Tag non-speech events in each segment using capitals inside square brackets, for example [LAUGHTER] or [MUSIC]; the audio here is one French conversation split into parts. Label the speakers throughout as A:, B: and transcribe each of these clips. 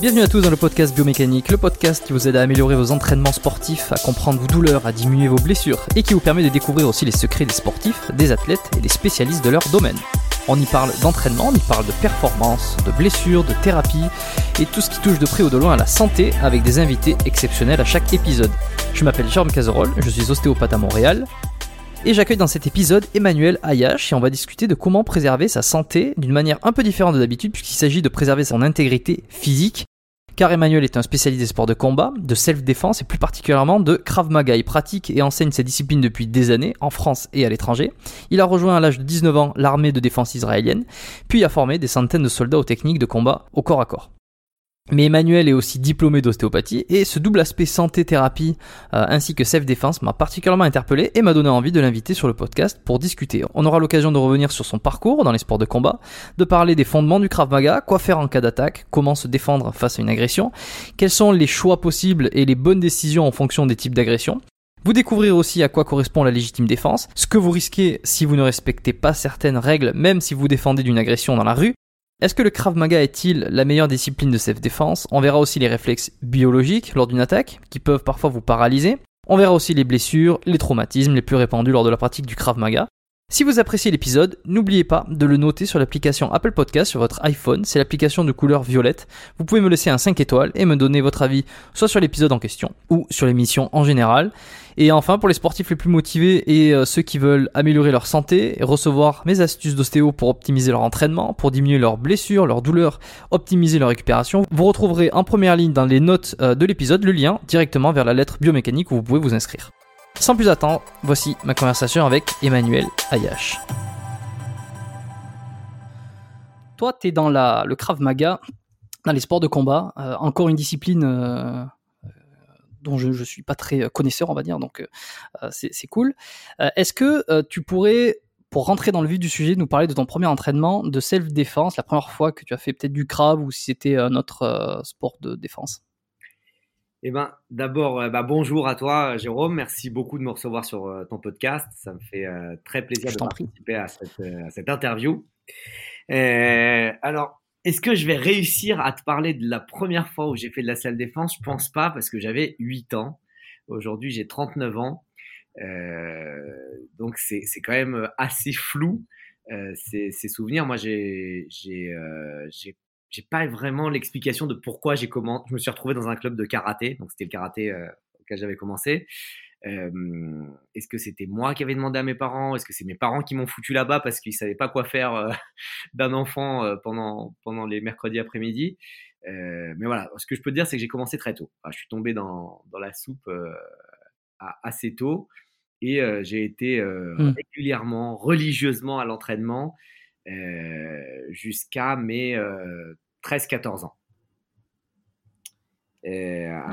A: Bienvenue à tous dans le podcast Biomécanique, le podcast qui vous aide à améliorer vos entraînements sportifs, à comprendre vos douleurs, à diminuer vos blessures et qui vous permet de découvrir aussi les secrets des sportifs, des athlètes et des spécialistes de leur domaine. On y parle d'entraînement, on y parle de performance, de blessures, de thérapie et tout ce qui touche de près ou de loin à la santé avec des invités exceptionnels à chaque épisode. Je m'appelle Jérôme Cazerolle, je suis ostéopathe à Montréal et j'accueille dans cet épisode Emmanuel Ayash et on va discuter de comment préserver sa santé d'une manière un peu différente de d'habitude puisqu'il s'agit de préserver son intégrité physique. Car Emmanuel est un spécialiste des sports de combat, de self-défense et plus particulièrement de Krav Maga. Il pratique et enseigne cette discipline depuis des années, en France et à l'étranger. Il a rejoint à l'âge de 19 ans l'armée de défense israélienne, puis a formé des centaines de soldats aux techniques de combat au corps à corps. Mais Emmanuel est aussi diplômé d'ostéopathie et ce double aspect santé-thérapie euh, ainsi que self-défense m'a particulièrement interpellé et m'a donné envie de l'inviter sur le podcast pour discuter. On aura l'occasion de revenir sur son parcours dans les sports de combat, de parler des fondements du Krav Maga, quoi faire en cas d'attaque, comment se défendre face à une agression, quels sont les choix possibles et les bonnes décisions en fonction des types d'agression. Vous découvrirez aussi à quoi correspond la légitime défense, ce que vous risquez si vous ne respectez pas certaines règles, même si vous défendez d'une agression dans la rue, est-ce que le Krav Maga est-il la meilleure discipline de self-défense On verra aussi les réflexes biologiques lors d'une attaque, qui peuvent parfois vous paralyser. On verra aussi les blessures, les traumatismes les plus répandus lors de la pratique du Krav Maga. Si vous appréciez l'épisode, n'oubliez pas de le noter sur l'application Apple Podcast sur votre iPhone, c'est l'application de couleur violette. Vous pouvez me laisser un 5 étoiles et me donner votre avis soit sur l'épisode en question ou sur l'émission en général. Et enfin, pour les sportifs les plus motivés et euh, ceux qui veulent améliorer leur santé, recevoir mes astuces d'ostéo pour optimiser leur entraînement, pour diminuer leurs blessures, leurs douleurs, optimiser leur récupération, vous retrouverez en première ligne dans les notes euh, de l'épisode le lien directement vers la lettre biomécanique où vous pouvez vous inscrire. Sans plus attendre, voici ma conversation avec Emmanuel Ayash. Toi, tu es dans le Krav Maga
B: dans les sports de combat. encore une discipline dont je ne suis pas très connaisseur, on va dire, donc c'est cool. Est-ce que tu pourrais, pour rentrer dans le vif du sujet, nous parler de ton premier entraînement de self-défense, la première fois que tu as fait peut-être du crabe ou si c'était un autre sport de défense?
C: Eh ben, d'abord, bah, bonjour à toi, Jérôme. Merci beaucoup de me recevoir sur ton podcast. Ça me fait très plaisir de participer à cette, à cette, interview. alors, est-ce que je vais réussir à te parler de la première fois où j'ai fait de la salle défense? Je pense pas parce que j'avais 8 ans. Aujourd'hui, j'ai 39 ans. Euh, donc c'est quand même assez flou euh, ces, souvenirs. Moi, j'ai euh, j'ai pas vraiment l'explication de pourquoi j'ai comment. Je me suis retrouvé dans un club de karaté. Donc c'était le karaté euh, auquel j'avais commencé. Euh, est-ce que c'était moi qui avais demandé à mes parents? Est-ce que c'est mes parents qui m'ont foutu là-bas parce qu'ils savaient pas quoi faire euh, [LAUGHS] d'un enfant euh, pendant pendant les mercredis après-midi? Mais voilà, ce que je peux te dire, c'est que j'ai commencé très tôt. je suis tombé dans dans la soupe assez tôt et j'ai été mmh. régulièrement, religieusement à l'entraînement jusqu'à mes 13-14 ans.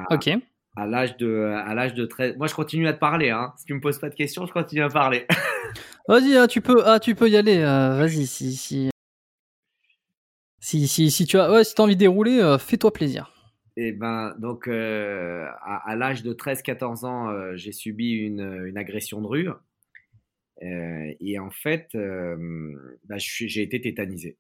B: ok.
C: à l'âge de à l'âge de 13 moi je continue à te parler hein. si tu me poses pas de questions je continue à parler. [LAUGHS]
B: Vas-y ah, tu peux ah tu peux y aller euh, vas-y si si. Si si si tu as ouais, si as envie de dérouler euh, fais-toi plaisir.
C: Et eh ben donc euh, à, l'âge de 13 14 ans j'ai subi une, une, agression de rue et en fait bah, j'ai été tétanisé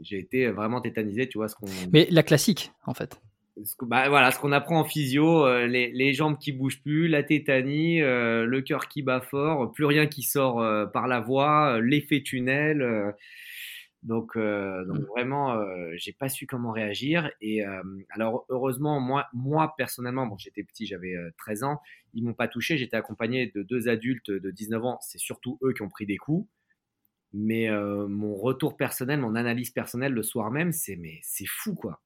C: j'ai été vraiment tétanisé tu vois ce qu'on
B: mais la classique en fait
C: ce bah, voilà, ce qu'on apprend en physio, euh, les, les, jambes qui bougent plus, la tétanie, euh, le cœur qui bat fort, plus rien qui sort euh, par la voix, l'effet tunnel. Donc, donc mmh. vraiment, j'ai pas su comment réagir. Et alors heureusement, moi, moi personnellement, bon, j'étais petit, j'avais 13 ans, ils m'ont pas touché. J'étais accompagné de deux adultes de 19 ans. C'est surtout eux qui ont pris des coups. Mais mon retour personnel, mon analyse personnelle le soir même, c'est mais c'est fou quoi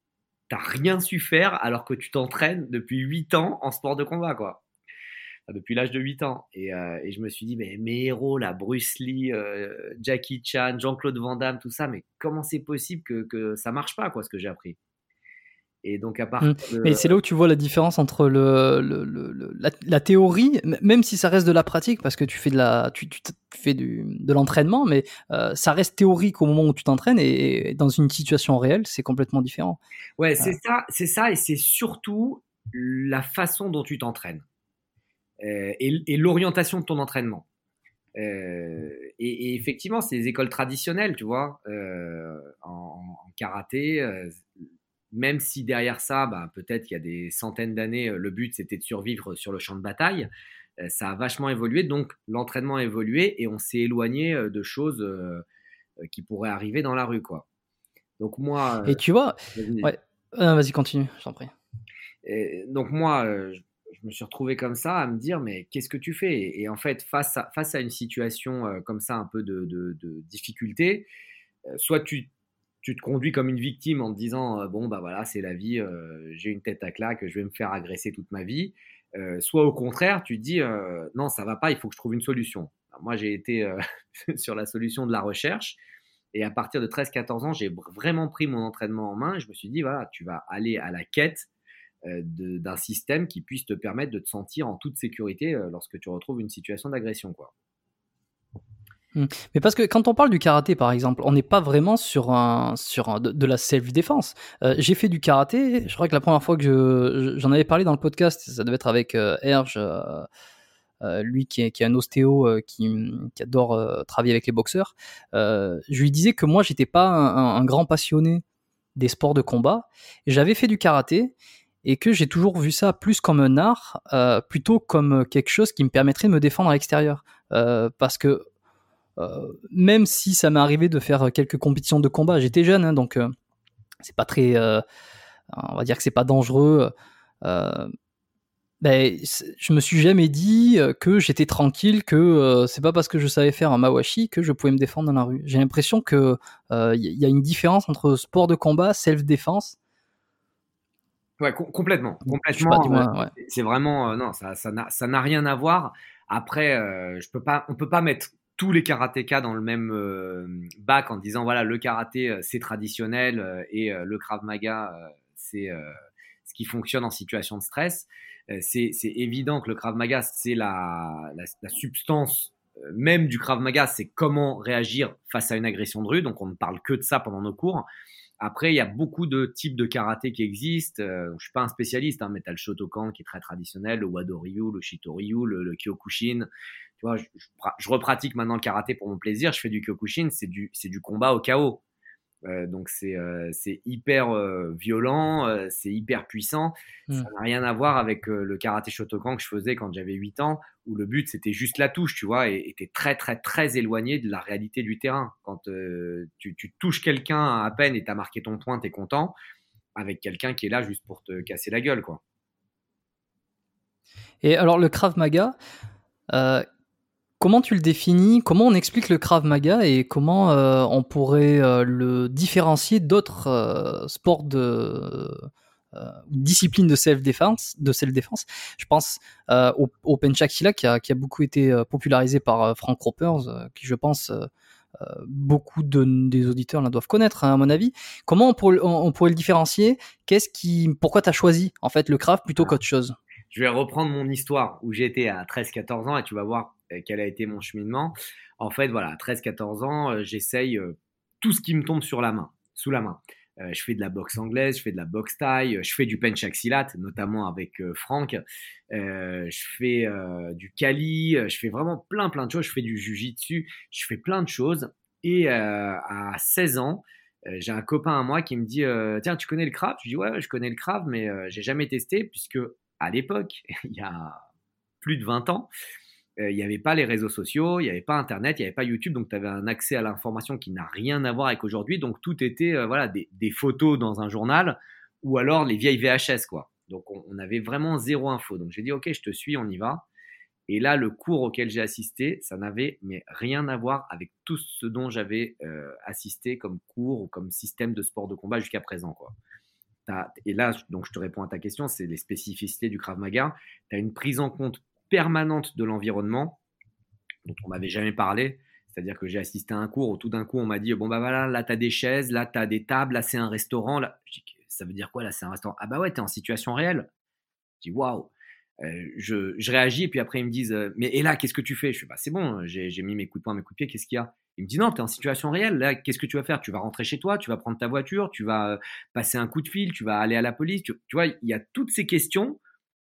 C: t'as rien su faire alors que tu t'entraînes depuis 8 ans en sport de combat, quoi. Depuis l'âge de 8 ans. Et, euh, et, je me suis dit, mais mes héros, là, Bruce Lee, euh, Jackie Chan, Jean-Claude Van Damme, tout ça, mais comment c'est possible que, que ça marche pas, quoi, ce que j'ai appris? Et donc à part. Mmh.
B: Mais c'est là où tu vois la différence entre le, le, la, théorie, même si ça reste de la pratique, parce que tu fais de la, tu, tu fais du, de l'entraînement, mais euh, ça reste théorique au moment où tu t'entraînes et, dans une situation réelle, c'est complètement différent.
C: Ouais, c'est ça, c'est ça, et c'est surtout la façon dont tu t'entraînes euh, et, l'orientation de ton entraînement. Euh, et, effectivement, c'est les écoles traditionnelles, tu vois, en, en, karaté même si derrière ça, bah, peut-être qu'il y a des centaines d'années, euh, le but c'était de survivre sur le champ de bataille, euh, ça a vachement évolué. Donc l'entraînement a évolué et on s'est éloigné euh, de choses qui pourraient arriver dans la rue. quoi. Donc moi.
B: Et tu vois, vas-y, ouais. vas-y continue, je t'en prie.
C: donc moi, je, me suis retrouvé comme ça à me dire mais qu'est-ce que tu fais? Et, en fait face à, face à une situation comme ça un peu de, de, difficulté, soit tu tu te conduis comme une victime en te disant euh, bon bah voilà c'est la vie, euh, j'ai une tête à claque, je vais me faire agresser toute ma vie. Euh, soit au contraire tu te dis non ça va pas, il faut que je trouve une solution. moi j'ai été [LAUGHS] sur la solution de la recherche et à partir de 13-14 ans j'ai vraiment pris mon entraînement en main et je me suis dit voilà tu vas aller à la quête d'un système qui puisse te permettre de te sentir en toute sécurité lorsque tu retrouves une situation d'agression.
B: Mmh. Mais parce que quand on parle du karaté, par exemple, on n'est pas vraiment sur, un, sur de, la self-défense. Euh, j'ai fait du karaté, je crois que la première fois que j'en avais parlé dans le podcast, ça devait être avec euh, Herge, euh, lui qui est, un ostéo qui, adore travailler avec les boxeurs. je lui disais que moi, j'étais pas un, un, grand passionné des sports de combat, j'avais fait du karaté, et que j'ai toujours vu ça plus comme un art, plutôt comme quelque chose qui me permettrait de me défendre à l'extérieur. parce que euh, même si ça m'est arrivé de faire quelques compétitions de combat, j'étais jeune, hein, donc euh, c'est pas très, euh, on va dire que c'est pas dangereux. Ben, je me suis jamais dit que j'étais tranquille, que c'est pas parce que je savais faire un mawashi que je pouvais me défendre dans la rue. J'ai l'impression que il y a une différence entre sport de combat, self-défense.
C: Ouais, complètement, complètement. C'est vraiment non, ça, ça n'a rien à voir. Après, je peux pas, on peut pas mettre tous les karatékas dans le même bac en disant voilà le karaté c'est traditionnel et le krav maga c'est ce qui fonctionne en situation de stress. c'est évident que le krav maga c'est la, la, la, substance même du krav maga, c'est comment réagir face à une agression de rue. Donc on ne parle que de ça pendant nos cours. Après, il y a beaucoup de types de karaté qui existent. Euh, je suis pas un spécialiste, hein, mais le Shotokan qui est très traditionnel, le Wado-ryu, le Shito-ryu, le, Kyokushin. Tu vois, je, je, repratique maintenant le karaté pour mon plaisir. Je fais du Kyokushin, c'est du, c'est du combat au chaos. Euh, donc c'est euh, hyper euh, violent, c'est hyper puissant. Ça hmm. n'a rien à voir avec le karaté Shotokan que je faisais quand j'avais 8 ans, où le but c'était juste la touche, tu vois, et était très très très éloigné de la réalité du terrain. Quand tu, tu, touches quelqu'un à peine et t'as marqué ton point, t'es content, avec quelqu'un qui est là juste pour te casser la gueule, quoi.
B: Et alors le Krav Maga, Comment tu le définis Comment on explique le Krav Maga et comment euh, on pourrait euh, le différencier d'autres euh, sports de disciplines de self-défense, de self-défense. Je pense au, au Penchak qui a, qui a, beaucoup été popularisé par Frank Ropers, qui je pense beaucoup de, des auditeurs la doivent connaître hein, à mon avis. Comment on, pourrait, on, pourrait le différencier? Qu'est-ce qui, pourquoi tu as choisi en fait le Krav plutôt qu'autre chose?
C: Je vais reprendre mon histoire où j'étais à 13-14 ans et tu vas voir quel a été mon cheminement. En fait, voilà, 13-14 ans, euh, j'essaye euh, tout ce qui me tombe sur la main, sous la main. je fais de la boxe anglaise, je fais de la boxe thaï, je fais du penchaxilat, notamment avec Franck. je fais du kali, je fais vraiment plein plein de choses. Je fais du jujitsu, je fais plein de choses. Et à 16 ans, j'ai un copain à moi qui me dit Tiens, tu connais le Krav Je dis Ouais, je connais le Krav, mais j'ai jamais testé, puisque à l'époque, [LAUGHS] il y a plus de 20 ans, euh, il n'y avait pas les réseaux sociaux, il n'y avait pas Internet, il n'y avait pas YouTube, donc tu avais un accès à l'information qui n'a rien à voir avec aujourd'hui. Donc tout était euh, voilà des, photos dans un journal ou alors les vieilles VHS quoi. Donc on, avait vraiment zéro info. Donc j'ai dit ok, je te suis, on y va. Et là, le cours auquel j'ai assisté, ça n'avait mais rien à voir avec tout ce dont j'avais euh, assisté comme cours ou comme système de sport de combat jusqu'à présent quoi. Et là, donc je te réponds à ta question, c'est les spécificités du Krav Maga. Tu as une prise en compte permanente de l'environnement dont on m'avait jamais parlé. C'est-à-dire que j'ai assisté à un cours où tout d'un coup on m'a dit bon bah voilà là tu as des chaises, là tu as des tables, là c'est un restaurant. Là. ça veut dire quoi là c'est un restaurant? Ah bah ouais tu es en situation réelle. Je dis waouh. Euh, je, réagis et puis après ils me disent euh, mais et là qu'est-ce que tu fais? Je fais bah c'est bon j'ai mis mes coups de poing mes coups de pied qu'est-ce qu'il y a? Il me dit non tu es en situation réelle là qu'est-ce que tu vas faire? Tu vas rentrer chez toi tu vas prendre ta voiture tu vas euh, passer un coup de fil tu vas aller à la police tu, tu vois il y a toutes ces questions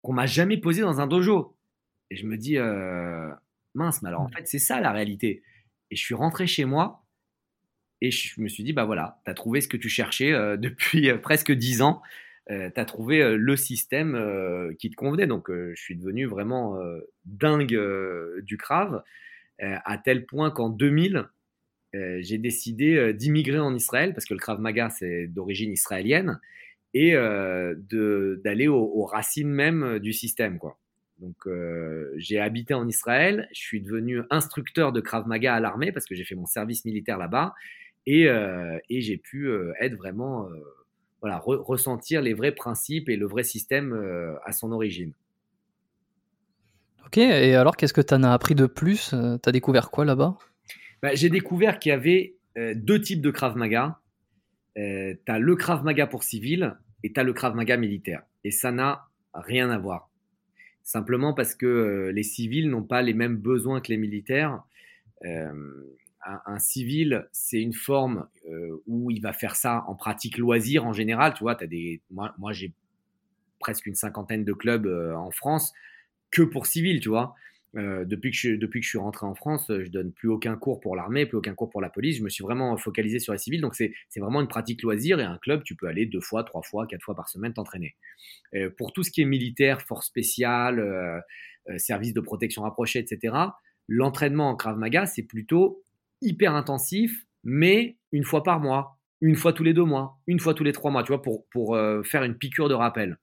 C: qu'on m'a jamais posées dans un dojo et je me dis, euh, mince, mais alors en mmh. fait, c'est ça la réalité. Et je suis rentré chez moi et je me suis dit, bah voilà, tu as trouvé ce que tu cherchais euh, [LAUGHS] depuis euh, presque dix ans. tu as trouvé le système qui te convenait. Donc, je suis devenu vraiment dingue du Krav, à tel point qu'en 2000, j'ai décidé d'immigrer en Israël, parce que le Krav Maga, c'est d'origine israélienne, et d'aller aux, racines même du système. quoi. Donc, euh, j'ai habité en Israël. Je suis devenu instructeur de Krav Maga à l'armée parce que j'ai fait mon service militaire là-bas. Et, euh, j'ai pu euh, être vraiment, voilà, ressentir les vrais principes et le vrai système à son origine.
B: Ok, et alors qu'est-ce que tu en as appris de plus Tu as découvert quoi là-bas?
C: Bah, J'ai découvert qu'il y avait deux types de Krav Maga. tu as le Krav Maga pour civil et tu as le Krav Maga militaire. Et ça n'a rien à voir simplement parce que euh, les civils n'ont pas les mêmes besoins que les militaires. Euh, un, civil, c'est une forme euh, où il va faire ça en pratique loisir en général. Tu vois, des, moi, moi j'ai presque une cinquantaine de clubs en France que pour civils, tu vois. Euh, depuis, que je, suis rentré en France, euh, je donne plus aucun cours pour l'armée, plus aucun cours pour la police. Je me suis vraiment focalisé sur les civils. Donc, c'est vraiment une pratique loisir et un club, tu peux aller deux fois, trois fois, quatre fois par semaine t'entraîner. Euh, pour tout ce qui est militaire, force spéciale, service de protection rapprochée, etc., l'entraînement en Krav Maga, c'est plutôt hyper intensif, mais une fois par mois, une fois tous les deux mois, une fois tous les trois mois, tu vois, pour faire une piqûre de rappel.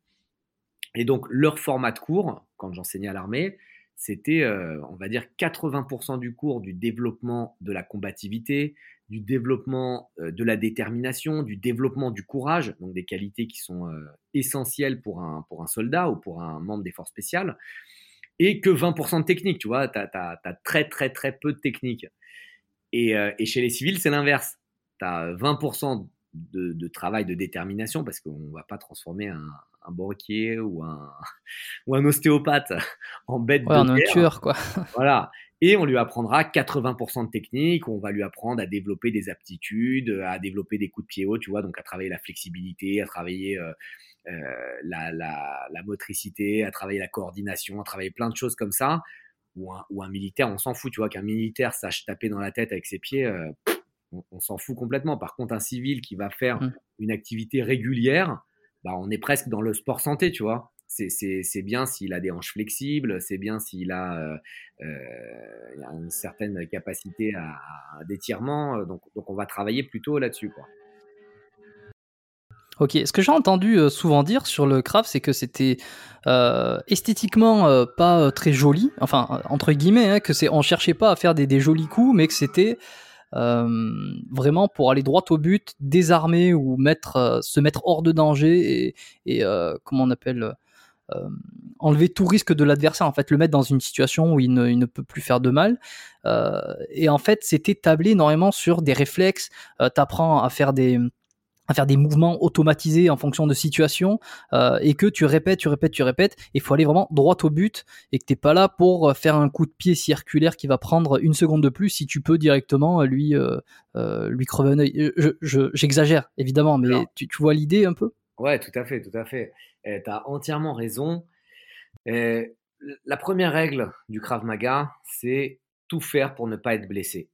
C: Et donc, leur format de cours, quand j'enseignais à l'armée, c'était, euh, on va dire, 80% du cours du développement de la combativité, du développement euh, de la détermination, du développement du courage, donc des qualités qui sont euh, essentielles pour un, pour un soldat ou pour un membre des forces spéciales. et que 20% de technique, tu vois, tu as, très très très peu de technique. Et, et chez les civils, c'est l'inverse. Tu as 20% de, travail de détermination parce qu'on ne va pas transformer un, un banquier ou un, [LAUGHS] ou un ostéopathe [LAUGHS] en bête de
B: un tueur, quoi. [LAUGHS]
C: voilà. Et on lui apprendra 80% de technique, on va lui apprendre à développer des aptitudes, à développer des coups de pied haut, tu vois, donc à travailler la flexibilité, à travailler euh, euh, la, la, la, motricité, à travailler la coordination, à travailler plein de choses comme ça. Ou un, ou un militaire, on s'en fout, tu vois, qu'un militaire sache taper dans la tête avec ses pieds, euh, on, s'en fout complètement. Par contre, un civil qui va faire mmh. une activité régulière, bah, on est presque dans le sport santé, tu vois. C'est bien s'il a des hanches flexibles, c'est bien s'il a, euh, euh, une certaine capacité à, d'étirement. Donc, donc, on va travailler plutôt là-dessus, quoi.
B: Ok, ce que j'ai entendu euh, souvent dire sur le craft, c'est que c'était esthétiquement pas très joli, enfin entre guillemets, hein, que c'est on cherchait pas à faire des, des jolis coups, mais que c'était euh, vraiment pour aller droit au but, désarmer ou mettre, euh, se mettre hors de danger et, euh, comment on appelle enlever tout risque de l'adversaire, en fait, le mettre dans une situation où il ne, peut plus faire de mal. et en fait, c'était tablé énormément sur des réflexes. T'apprends à faire des à faire des mouvements automatisés en fonction de situation euh, et que tu répètes, tu répètes, tu répètes. Il faut aller vraiment droit au but et que t'es pas là pour faire un coup de pied circulaire qui va prendre une seconde de plus si tu peux directement lui euh, euh, lui crever un œil. J'exagère évidemment, mais tu, tu, vois l'idée un peu?
C: Ouais, tout à fait, tout à fait. Tu as entièrement raison. la première règle du Krav Maga, c'est tout faire pour ne pas être blessé.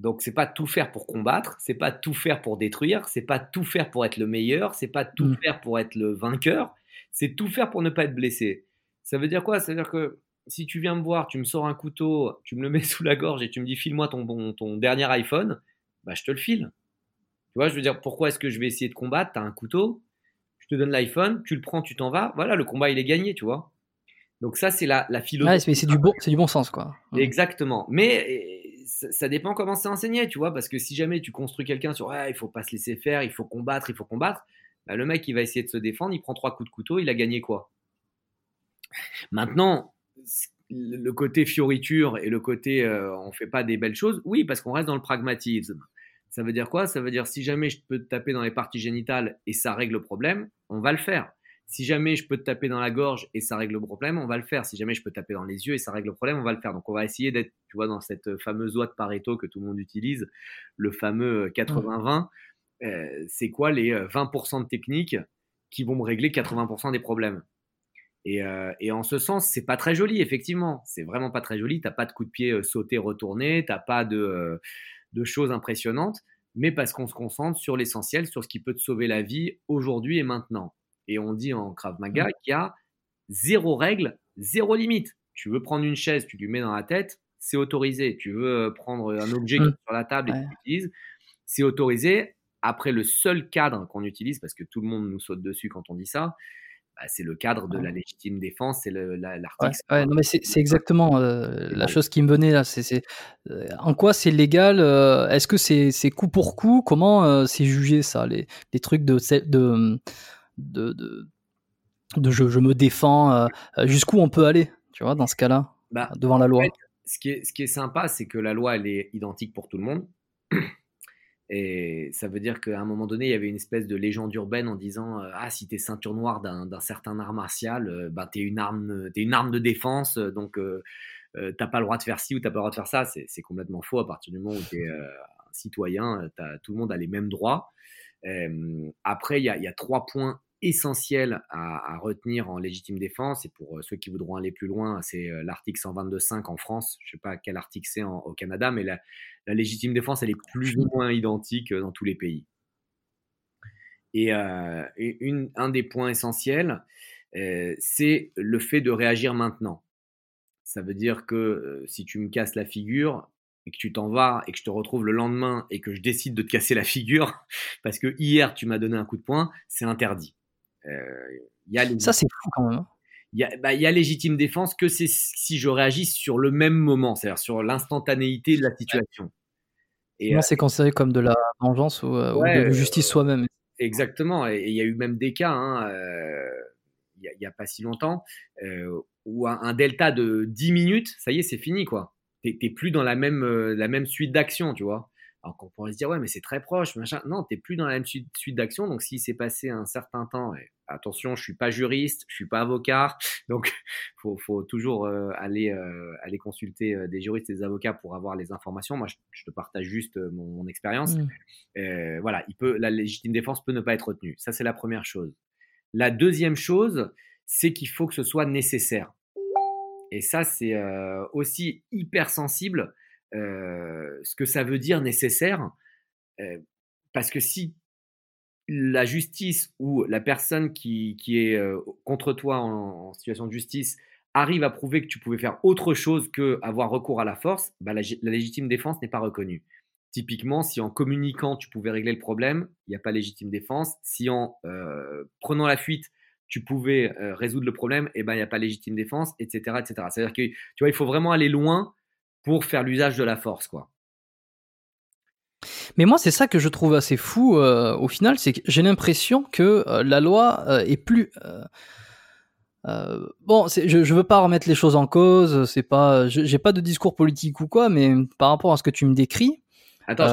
C: Donc c'est pas tout faire pour combattre, c'est pas tout faire pour détruire, c'est pas tout faire pour être le meilleur, c'est pas tout mmh. faire pour être le vainqueur, c'est tout faire pour ne pas être blessé. Ça veut dire quoi? Ça veut dire que si tu viens me voir, tu me sors un couteau, tu me le mets [LAUGHS] sous la gorge et tu me dis file-moi ton, ton dernier iPhone, bah je te le file. Tu vois, je veux dire pourquoi est-ce que je vais essayer de combattre? Tu as un couteau, je te donne l'iPhone, tu le prends, tu t'en vas, voilà, le combat il est gagné, tu vois. Donc ça c'est la, la philosophie.
B: Ouais, c'est du bon, c'est du bon sens quoi.
C: Exactement. Mais ça, dépend comment c'est enseigné, tu vois, parce que si jamais tu construis quelqu'un sur ah, il faut pas se laisser faire, il faut combattre, il faut combattre, bah, le mec il va essayer de se défendre, il prend trois coups de couteau, il a gagné quoi? Maintenant, le côté fioriture et le côté euh, on fait pas des belles choses, oui, parce qu'on reste dans le pragmatisme. Ça veut dire quoi? Ça veut dire si jamais je peux te taper dans les parties génitales et ça règle le problème, on va le faire. Si jamais je peux te taper dans la gorge et ça règle le problème, on va le faire. Si jamais je peux te taper dans les yeux et ça règle le problème, on va le faire. Donc on va essayer d'être, tu vois, dans cette fameuse loi de Pareto que tout le monde utilise, le fameux 80-20. Euh, euh, c'est quoi les 20% euh, de techniques qui vont me régler 80% des problèmes? Et, et, en ce sens, c'est pas très joli, effectivement. C'est vraiment pas très joli. T'as pas de coup de pied sauté, retourné. T'as pas de, de choses impressionnantes. Mais parce qu'on se concentre sur l'essentiel, sur ce qui peut te sauver la vie aujourd'hui et maintenant. Et on dit en Krav Maga mmh. qu'il y a zéro règle, zéro limite. Tu veux prendre une chaise, tu lui mets dans la tête, c'est autorisé. Tu veux prendre un objet qui est mmh. sur la table et tu l'utilises, c'est autorisé. Après, le seul cadre qu'on utilise, parce que tout le monde nous saute dessus quand on dit ça, bah, c'est le cadre de la légitime défense, c'est l'article.
B: Ouais, non, mais c'est exactement euh, la chose qui me venait là. C'est euh, en quoi c'est légal euh, Est-ce que c'est coup pour coup? Comment c'est jugé ça les, les, trucs de, de de, de, je, je, me défends, euh, euh, jusqu'où on peut aller, tu vois, dans ce cas-là, bah, devant la loi.
C: ce, qui est, ce qui est sympa, c'est que la loi, elle est identique pour tout le monde. [CLEARS THROAT] Et ça veut dire qu'à un moment donné, il y avait une espèce de légende urbaine en disant euh, Ah, si t'es ceinture noire d'un certain art martial, bah, t'es une, arme, es une arme de défense, donc t'as pas le droit de faire ci ou t'as pas le droit de faire ça. C'est complètement faux à partir du moment où t'es un citoyen, tout le monde a les mêmes droits. Après, il y a, trois points essentiel à, retenir en légitime défense. Et pour euh, ceux qui voudront aller plus loin, c'est euh, l'article 122.5 en France. Je ne sais pas quel article c'est au Canada, mais la, légitime défense, elle est plus ou moins identique euh, dans tous les pays. Et, un des points essentiels, c'est le fait de réagir maintenant. Ça veut dire que si tu me casses la figure, et que tu t'en vas et que je te retrouve le lendemain et que je décide de te casser la figure [LAUGHS] parce que hier tu m'as donné un coup de poing, c'est interdit.
B: Euh, Ça, c'est fou quand même. Hein.
C: Bah, il y, a, légitime défense que c'est si je réagis sur le même moment, c'est-à-dire sur l'instantanéité de la situation.
B: Et euh, c'est considéré comme de la vengeance ou, euh, de la justice soi-même.
C: Exactement. Et il y a eu même des cas. Hein, il il n'y a, pas si longtemps, où un, delta de 10 minutes, ça y est, c'est fini, quoi. T'es plus dans la même, la même suite d'actions, tu vois. Alors qu'on pourrait se dire, ouais, mais c'est très proche, machin. Non, t'es plus dans la même suite, suite d'actions. Donc, s'il s'est passé un certain temps, et attention, je suis pas juriste, je suis pas avocat, [LAUGHS] donc faut, faut toujours euh, aller, euh, aller consulter euh, des juristes et des avocats pour avoir les informations. Moi, je, te partage juste mon, expérience. Mmh. voilà, il peut, la légitime défense peut ne pas être retenue. Ça, c'est la première chose. La deuxième chose, c'est qu'il faut que ce soit nécessaire. Et ça, c'est aussi hyper sensible euh, ce que ça veut dire nécessaire. Euh, parce que si la justice ou la personne qui, est euh, contre toi en, situation de justice arrive à prouver que tu pouvais faire autre chose que avoir recours à la force, bah la, légitime défense n'est pas reconnue. Typiquement, si en communiquant tu pouvais régler le problème, il n'y a pas légitime défense. Si en prenant la fuite tu pouvais résoudre le problème, et eh ben il n'y a pas légitime défense, etc., etc. C'est-à-dire que tu vois, il faut vraiment aller loin pour faire l'usage de la force, quoi.
B: Mais moi, c'est ça que je trouve assez fou euh, au final, c'est que j'ai l'impression que euh, la loi euh, est plus. bon, je, ne veux pas remettre les choses en cause, c'est pas, j'ai pas de discours politique ou quoi, mais par rapport à ce que tu me décris,
C: Attends,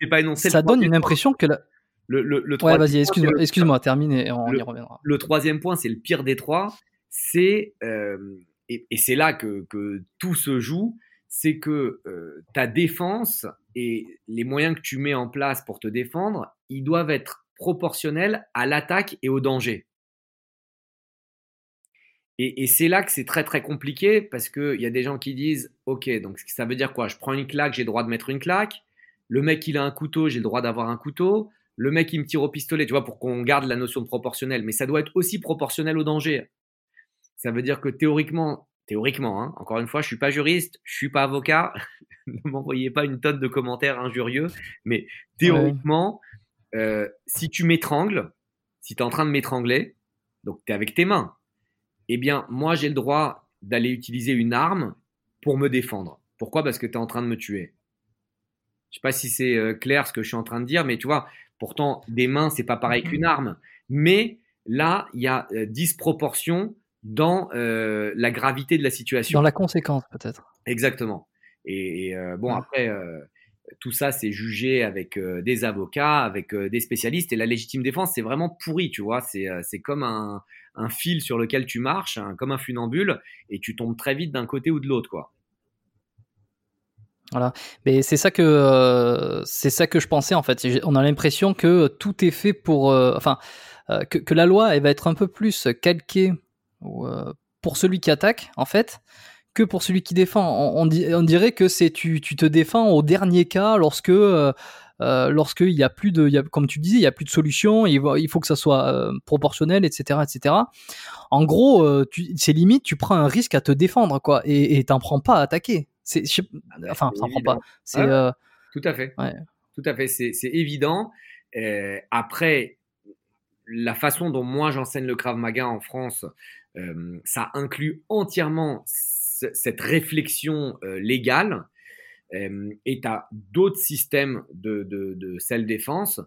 C: je pas énoncé
B: ça donne une impression que la...
C: le, le, le
B: ouais, vas-y, excuse-moi, termine et on y reviendra.
C: Le troisième point, c'est le pire des trois, c'est et, et c'est là que, que tout se joue, c'est que euh, ta défense et les moyens que tu mets en place pour te défendre, ils doivent être proportionnels à l'attaque et au danger. Et, c'est là que c'est très très compliqué parce qu'il y a des gens qui disent Ok, donc ça veut dire quoi? Je prends une claque, j'ai le droit de mettre une claque. Le mec, il a un couteau, j'ai le droit d'avoir un couteau. Le mec, il me tire au pistolet, tu vois, pour qu'on garde la notion de proportionnel. Mais ça doit être aussi proportionnel au danger. Ça veut dire que théoriquement, théoriquement, hein. encore une fois, je suis pas juriste, je suis pas avocat, [LAUGHS] ne m'envoyez pas une tonne de commentaires injurieux, mais théoriquement, euh, si tu m'étrangles, si tu es en train de m'étrangler, donc tu es avec tes mains, eh bien, moi, j'ai le droit d'aller utiliser une arme pour me défendre. Pourquoi? Parce que tu es en train de me tuer. Je sais pas si c'est euh, clair ce que je suis en train de dire, mais tu vois, pourtant, des mains, c'est pas pareil qu'une arme. Mais là, il y a euh, disproportion dans euh, la gravité de la situation.
B: Dans la conséquence, peut-être.
C: Exactement. Et, euh, bon, après, euh, tout ça, c'est jugé avec des avocats, avec des spécialistes. Et la légitime défense, c'est vraiment pourri, tu vois. C'est comme un, un, fil sur lequel tu marches, comme un funambule, et tu tombes très vite d'un côté ou de l'autre, quoi.
B: Voilà, mais c'est ça que c'est ça que je pensais en fait. On a l'impression que tout est fait pour, enfin, que, que, la loi elle va être un peu plus calquée euh, pour celui qui attaque, en fait, que pour celui qui défend. On, dirait que c'est tu, te défends au dernier cas lorsque euh, euh, lorsqu'il y a plus de, comme tu disais, il y a plus de solution, il, il faut que ça soit proportionnel, etc., etc. En gros, c'est limite, tu prends un risque à te défendre, quoi, et t'en prends pas à attaquer. C'est, enfin, t'en prends pas. C'est
C: tout à fait. Tout à fait. C'est évident. après, la façon dont moi j'enseigne le Krav Maga en France, euh, ça inclut entièrement cette réflexion euh, légale. Euh, et tu as d'autres systèmes de, de, de self-défense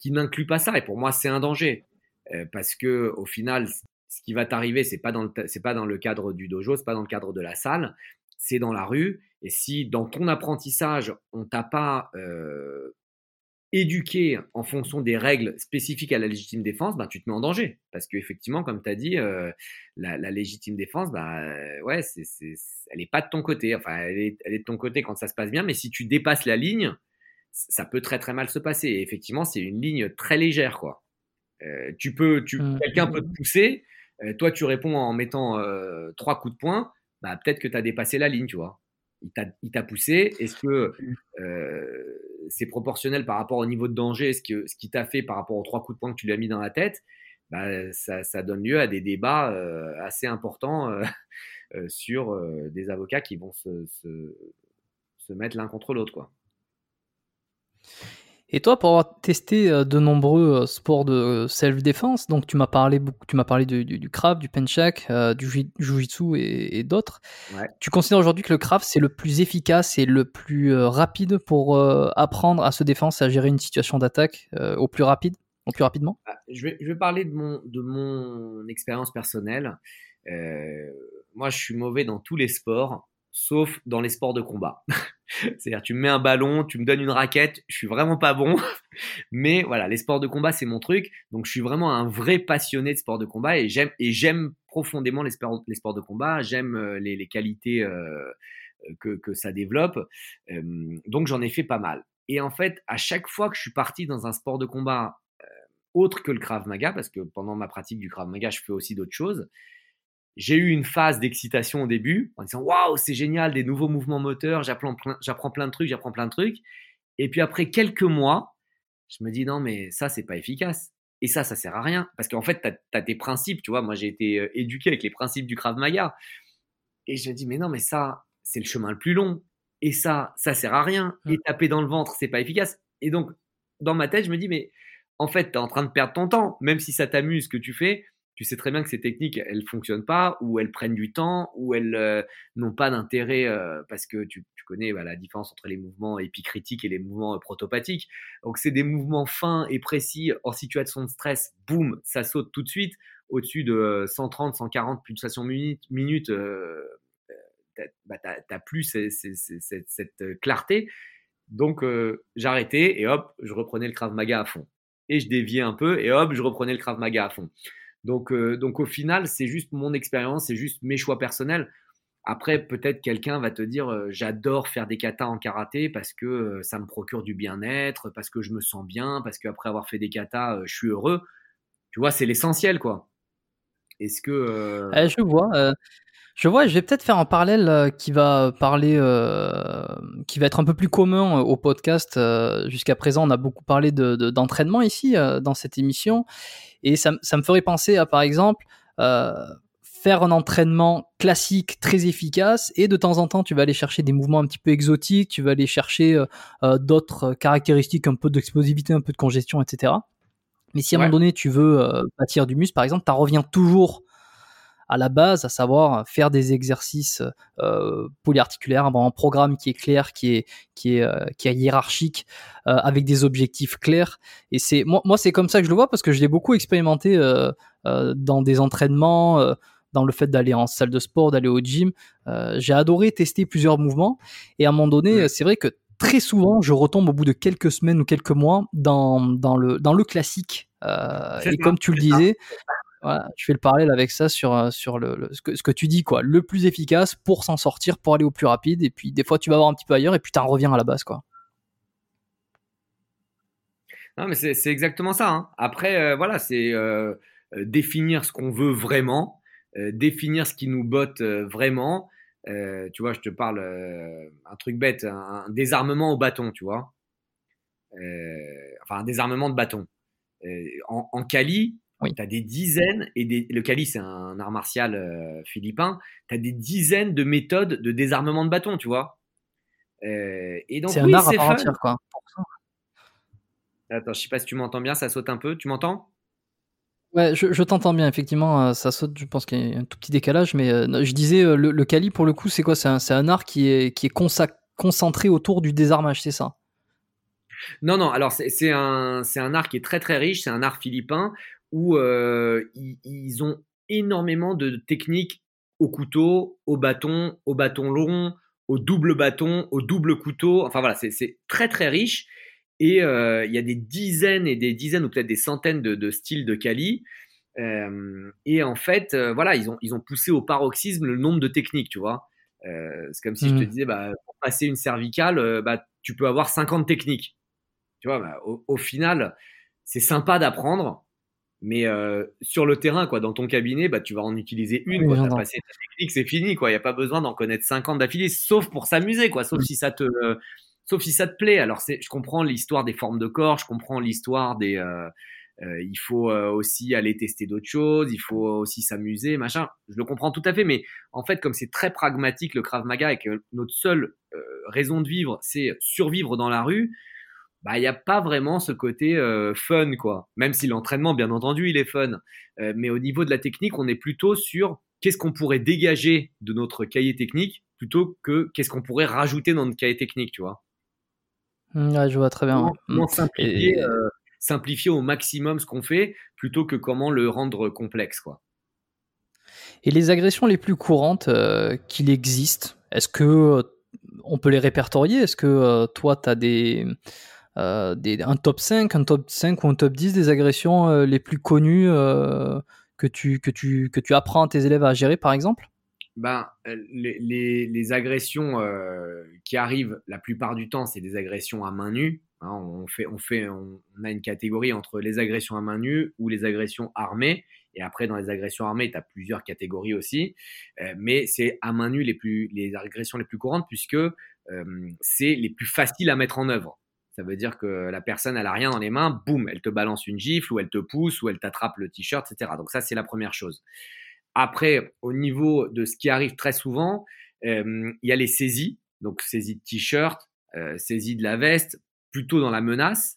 C: qui n'incluent pas ça. Et pour moi, c'est un danger. parce que au final, ce qui va t'arriver, c'est pas dans le c'est pas dans le cadre du dojo, c'est pas dans le cadre de la salle, c'est dans la rue. Et si dans ton apprentissage, on t'a pas éduquer en fonction des règles spécifiques à la légitime défense, bah, tu te mets en danger. Parce qu'effectivement, comme tu as dit, euh, la, légitime défense, bah, ouais, c'est, elle n'est pas de ton côté. Enfin, elle est, elle est, de ton côté quand ça se passe bien, mais si tu dépasses la ligne, ça peut très très mal se passer. Et effectivement, c'est une ligne très légère. quoi. Euh, tu peux, tu, mmh. quelqu'un peut te pousser, euh, toi tu réponds en mettant trois coups de poing, bah, peut-être que tu as dépassé la ligne, tu vois il t'a poussé. Est-ce que euh, c'est proportionnel par rapport au niveau de danger ce, que, ce qu'il t'a fait par rapport aux trois coups de poing que tu lui as mis dans la tête? Bah, ça, ça, donne lieu à des débats euh, assez importants euh, [LAUGHS] sur des avocats qui vont se, se, se mettre l'un contre l'autre. quoi.
B: Et toi, pour avoir testé euh, de nombreux euh, sports de self-défense, donc tu m'as parlé beaucoup, tu m'as parlé du, du, du, Krav, du Penchak, euh, du Jiu-Jitsu et, d'autres. Tu considères aujourd'hui que le Krav c'est le plus efficace et le plus rapide pour apprendre à se défendre, à gérer une situation d'attaque au plus rapide plus rapidement?
C: Ah, je vais, je vais parler de mon, de mon expérience personnelle. Euh, moi, je suis mauvais dans tous les sports, sauf dans les sports de combat. [LAUGHS] C'est-à-dire, tu me mets un ballon, tu me donnes une raquette, je suis vraiment pas bon. [LAUGHS] Mais voilà, les sports de combat, c'est mon truc. Donc, je suis vraiment un vrai passionné de sports de combat et j'aime, et j'aime profondément les sports, de combat. J'aime euh, les, qualités euh, que, que, ça développe. Euh, donc, j'en ai fait pas mal. Et en fait, à chaque fois que je suis parti dans un sport de combat autre que le Krav Maga, parce que pendant ma pratique du Krav Maga, je fais aussi d'autres choses, j'ai eu une phase d'excitation au début en disant waouh, c'est génial, des nouveaux mouvements moteurs, j'apprends plein, j'apprends plein de trucs, j'apprends plein de trucs. Et puis après quelques mois, je me dis non, mais ça, c'est pas efficace. Et ça, ça sert à rien. Parce qu'en fait, tu as, tes principes, tu vois. Moi, j'ai été euh, éduqué avec les principes du Krav Maga. Et je me dis, mais non, mais ça, c'est le chemin le plus long. Et ça, ça sert à rien. Et taper dans le ventre, c'est pas efficace. Et donc, dans ma tête, je me dis, mais en fait, tu es en train de perdre ton temps. Même si ça t'amuse ce que tu fais, tu sais très bien que ces techniques, elles fonctionnent pas, ou elles prennent du temps, ou elles euh, n'ont pas d'intérêt euh, parce que tu, connais bah, la différence entre les mouvements épicritiques et les mouvements euh, protopathiques. Donc c'est des mouvements fins et précis en situation de stress, boum, ça saute tout de suite. Au-dessus de 130, 140 pulsations minutes, minutes bah, tu n'as plus cette, clarté. Donc j'arrêtais et hop, je reprenais le Krav Maga à fond. Et je déviais un peu et hop, je reprenais le Krav Maga à fond. Donc, euh, donc au final, c'est juste mon expérience, c'est juste mes choix personnels. Après, peut-être quelqu'un va te dire euh, j'adore faire des katas en karaté parce que euh, ça me procure du bien-être, parce que je me sens bien, parce qu'après avoir fait des katas, je suis heureux. Tu vois, c'est l'essentiel, quoi. Est-ce que.
B: Eh, je vois. Je vois, je vais peut-être faire un parallèle qui va parler, qui va être un peu plus commun au podcast. Jusqu'à présent, on a beaucoup parlé d'entraînement ici dans cette émission, et ça, me ferait penser à, par exemple, euh, faire un entraînement classique très efficace et de temps en temps tu vas aller chercher des mouvements un petit peu exotiques, tu vas aller chercher euh, euh, d'autres caractéristiques, un peu d'explosivité, un peu de congestion, etc. Mais si à un moment donné tu veux bâtir du muscle, par exemple, tu reviens toujours à la base, à savoir faire des exercices euh, polyarticulaires, avoir un programme qui est clair, qui est qui est euh, qui est hiérarchique, avec des objectifs clairs. Et c'est moi, moi c'est comme ça que je le vois parce que je l'ai beaucoup expérimenté dans des entraînements. dans le fait d'aller en salle de sport, d'aller au gym, j'ai adoré tester plusieurs mouvements et à un moment donné, c'est vrai que très souvent, je retombe au bout de quelques semaines ou quelques mois dans, dans, le, dans le classique. Euh, et comme tu le disais, voilà, je fais le parallèle avec ça sur, euh, sur le, ce, que, ce, que, tu dis, quoi. Le plus efficace pour s'en sortir, pour aller au plus rapide. Et puis, des fois, tu vas voir un petit peu ailleurs et puis tu en reviens à la base, quoi.
C: Non, mais c'est exactement ça. Hein. Après, euh, voilà, c'est euh, définir ce qu'on veut vraiment, définir ce qui nous botte vraiment. Tu vois, je te parle un truc bête, un, désarmement au bâton, tu vois. enfin, un désarmement de bâton. en, en Cali, oui. Tu as des dizaines, et des, le Kali, c'est un art martial euh, philippin, tu as des dizaines de méthodes de désarmement de bâton, tu vois.
B: Euh, et donc, c'est un art à quoi.
C: Attends, je sais pas si tu m'entends bien, ça saute un peu. Tu m'entends?
B: Je, t'entends bien, effectivement, euh, ça saute, je pense qu'il y a un tout petit décalage, mais euh, je disais, le, le, Kali, pour le coup, c'est quoi? C'est un, art qui est, qui est concentré autour du désarmage, c'est ça?
C: Non, non, alors c'est un, un art qui est très très riche, c'est un art philippin où euh, ils, ont énormément de techniques au couteau, au bâton, au bâton long, au double bâton, au double couteau. Enfin voilà, c'est très très riche. Et euh, il y a des dizaines et des dizaines ou peut-être des centaines de, styles de Kali. Euh, et en fait, voilà, ils ont, ils ont poussé au paroxysme le nombre de techniques, tu vois. c'est comme si je te mmh. disais, bah, pour passer une cervicale, bah, tu peux avoir 50 techniques. Tu vois, bah, au, au, final, c'est sympa d'apprendre, mais euh, sur le terrain, quoi, dans ton cabinet, bah, tu vas en utiliser une. Oui, tu as passé ta technique, c'est fini. Il n'y a pas besoin d'en connaître 50 d'affilée, sauf pour s'amuser, quoi, sauf, mm. si ça te, euh, sauf si ça te plaît. Alors, je comprends l'histoire des formes de corps, je comprends l'histoire des. Euh, euh il faut aussi aller tester d'autres choses, il faut aussi s'amuser, machin. Je le comprends tout à fait, mais en fait, comme c'est très pragmatique le Krav Maga et que notre seule raison de vivre, c'est survivre dans la rue, bah il n'y a pas vraiment ce côté euh, fun quoi. Même si l'entraînement bien entendu il est fun, euh, mais au niveau de la technique on est plutôt sur qu'est-ce qu'on pourrait dégager de notre cahier technique plutôt que qu'est-ce qu'on pourrait rajouter dans notre cahier technique, tu vois.
B: Mmh, ouais, je vois très bien.
C: Comment, simplifier, euh, simplifier au maximum ce qu'on fait plutôt que comment le rendre complexe, quoi?
B: Et les agressions les plus courantes euh, qu'il existe, est-ce que euh, on peut les répertorier? Est-ce que toi, tu as des, des, un top 5, un top 5 ou un top 10 des agressions les plus connues que, tu, que, tu, que tu apprends à tes élèves à gérer, par exemple?
C: Ben, les, les, les agressions qui arrivent la plupart du temps, c'est des agressions à main nue. Hein, on, fait, on, fait, on, a une catégorie entre les agressions à main nue ou les agressions armées. Et après, dans les agressions armées, tu as plusieurs catégories aussi. Euh, mais c'est à main nue les, plus, les agressions les plus courantes puisque euh, c'est les plus faciles à mettre en œuvre. Ça veut dire que la personne, elle a rien dans les mains, boum, elle te balance une gifle ou elle te pousse ou elle t'attrape le t-shirt, etc. Donc ça, c'est la première chose. Après, au niveau de ce qui arrive très souvent, euh, il y a les saisies. Donc saisie de t-shirt, saisie de la veste, plutôt dans la menace.